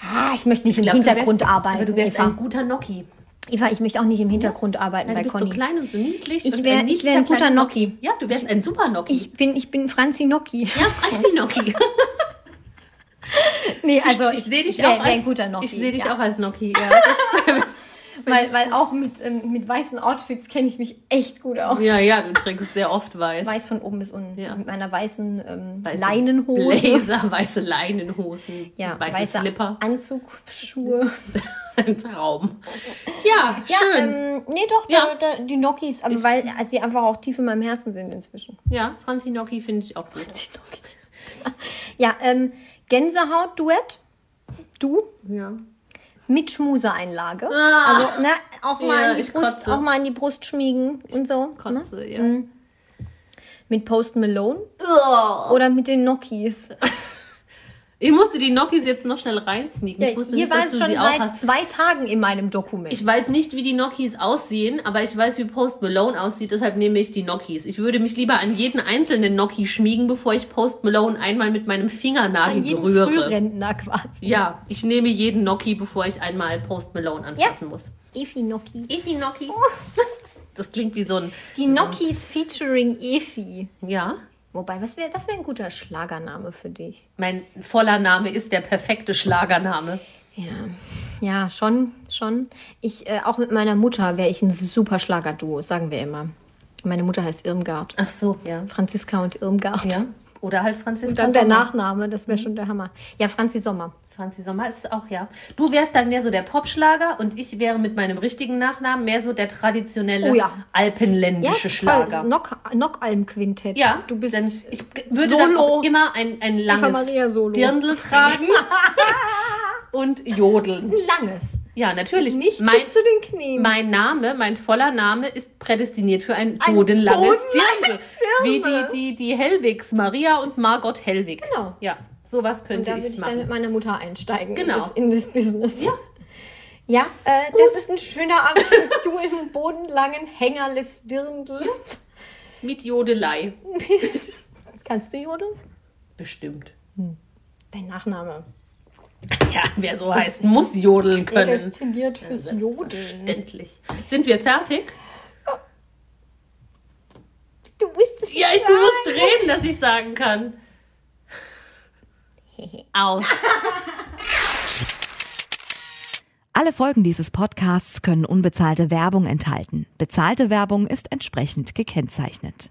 Ah, ich möchte nicht im glaub, du Hintergrund wärst- arbeiten. Aber du wärst Eva. ein guter Noki. Eva, ich möchte auch nicht im Hintergrund arbeiten Weil bei du bist Conny. so klein und so niedlich. Ich und wär- ein ich wär ein guter Noki. Ja, du wärst ein super Noki. ich bin, ich bin Franzi Nocki. ja, Franzi Noki. [LAUGHS] Nee, also ich sehe dich wär- auch wär als ein guter Nocki. Ich sehe dich ja. auch als Noki. Ja, das, [LAUGHS] Weil, weil auch mit, ähm, mit weißen Outfits kenne ich mich echt gut aus. ja, ja, du trägst sehr oft weiß. Weiß von oben bis unten. Ja. Mit meiner weißen ähm, Weiße Leinenhose. Blazer, [LAUGHS] weiße Leinenhosen, Ja, weiße weißer Slipper. Anzug, Schuhe. [LAUGHS] Ein Traum. Ja, Ja, schön. ähm, nee, doch, Ja. Da, da, die Nokis, aber weil also sie einfach auch tief in meinem Herzen sind inzwischen. ja, Franzi Noki finde ich auch gut. [LAUGHS] Ja, ähm, Gänsehaut-Duett. Du Ja. Mit Schmuseeinlage. Ah. Also, ne, auch [LAUGHS] Ja, mal, an die Brust, kotze. auch mal an die Brust schmiegen und so. Ne? Kotze, ja. Mit Post Malone oder mit den Nokis. [LAUGHS] Ich musste die Nokis jetzt noch schnell reinsneaken. Ich wusste Hier nicht, dass es du schon sie auch seit hast. zwei Tagen in meinem Dokument. Ich weiß nicht, wie die Nokis aussehen, aber ich weiß, wie Post Malone aussieht, deshalb nehme ich die Nokis. Ich würde mich lieber an jeden einzelnen Noki schmiegen, bevor ich Post Malone einmal mit meinem Fingernagel an jeden berühre. Frührentner quasi. Ja, ich nehme jeden Noki, bevor ich einmal Post Malone anfassen muss. Efi Noki. Efi Noki. [LAUGHS] Das klingt wie so ein. Die Nokis featuring Efi. Ja. Wobei, was wäre was wär ein guter Schlagername für dich? Mein voller Name ist der perfekte Schlagername. Ja, ja, schon, schon. Ich, äh, auch mit meiner Mutter wäre ich ein super Schlagerduo, sagen wir immer. Meine Mutter heißt Irmgard. Ach so, ja. Franziska und Irmgard. Ja. Oder halt Franziska Und dann der Sommer. Nachname, das wäre schon der Hammer. Ja, Franzi Sommer. Franzi Sommer ist auch, ja. Du wärst dann mehr so der Popschlager und ich wäre mit meinem richtigen Nachnamen mehr so der traditionelle Oh ja. alpenländische Schlager. Nock, Nockalm-Quintett. Ja, du bist denn ich würde dann Solo. auch immer ein, ein langes. Dirndl tragen [LAUGHS] und jodeln. ein langes. Ja, natürlich. Nicht mein, bis zu den Knien. mein Name, mein voller Name ist prädestiniert für ein bodenlanges Dirndl. Wie die, die, die Hellwigs, Maria und Margot Hellwig. Genau. Ja, sowas Und könnte da würde ich ich dann mit machen. meiner Mutter einsteigen Genau. in, das, in das Business. Ja. Ja, äh, das ist ein schöner Abend fürs [LAUGHS] du im bodenlangen Hängerles Dirndl. Mit Jodelei. [LAUGHS] Kannst du jodeln? Bestimmt. Dein Nachname. Ja, wer so heißt, muss jodeln können. Prädestiniert fürs Jodeln. Selbstverständlich. Sind wir fertig? Du bist es Ja, ich, du musst reden, dass ich sagen kann. [LAUGHS] Aus. Alle Folgen dieses Podcasts können unbezahlte Werbung enthalten. Bezahlte Werbung ist entsprechend gekennzeichnet.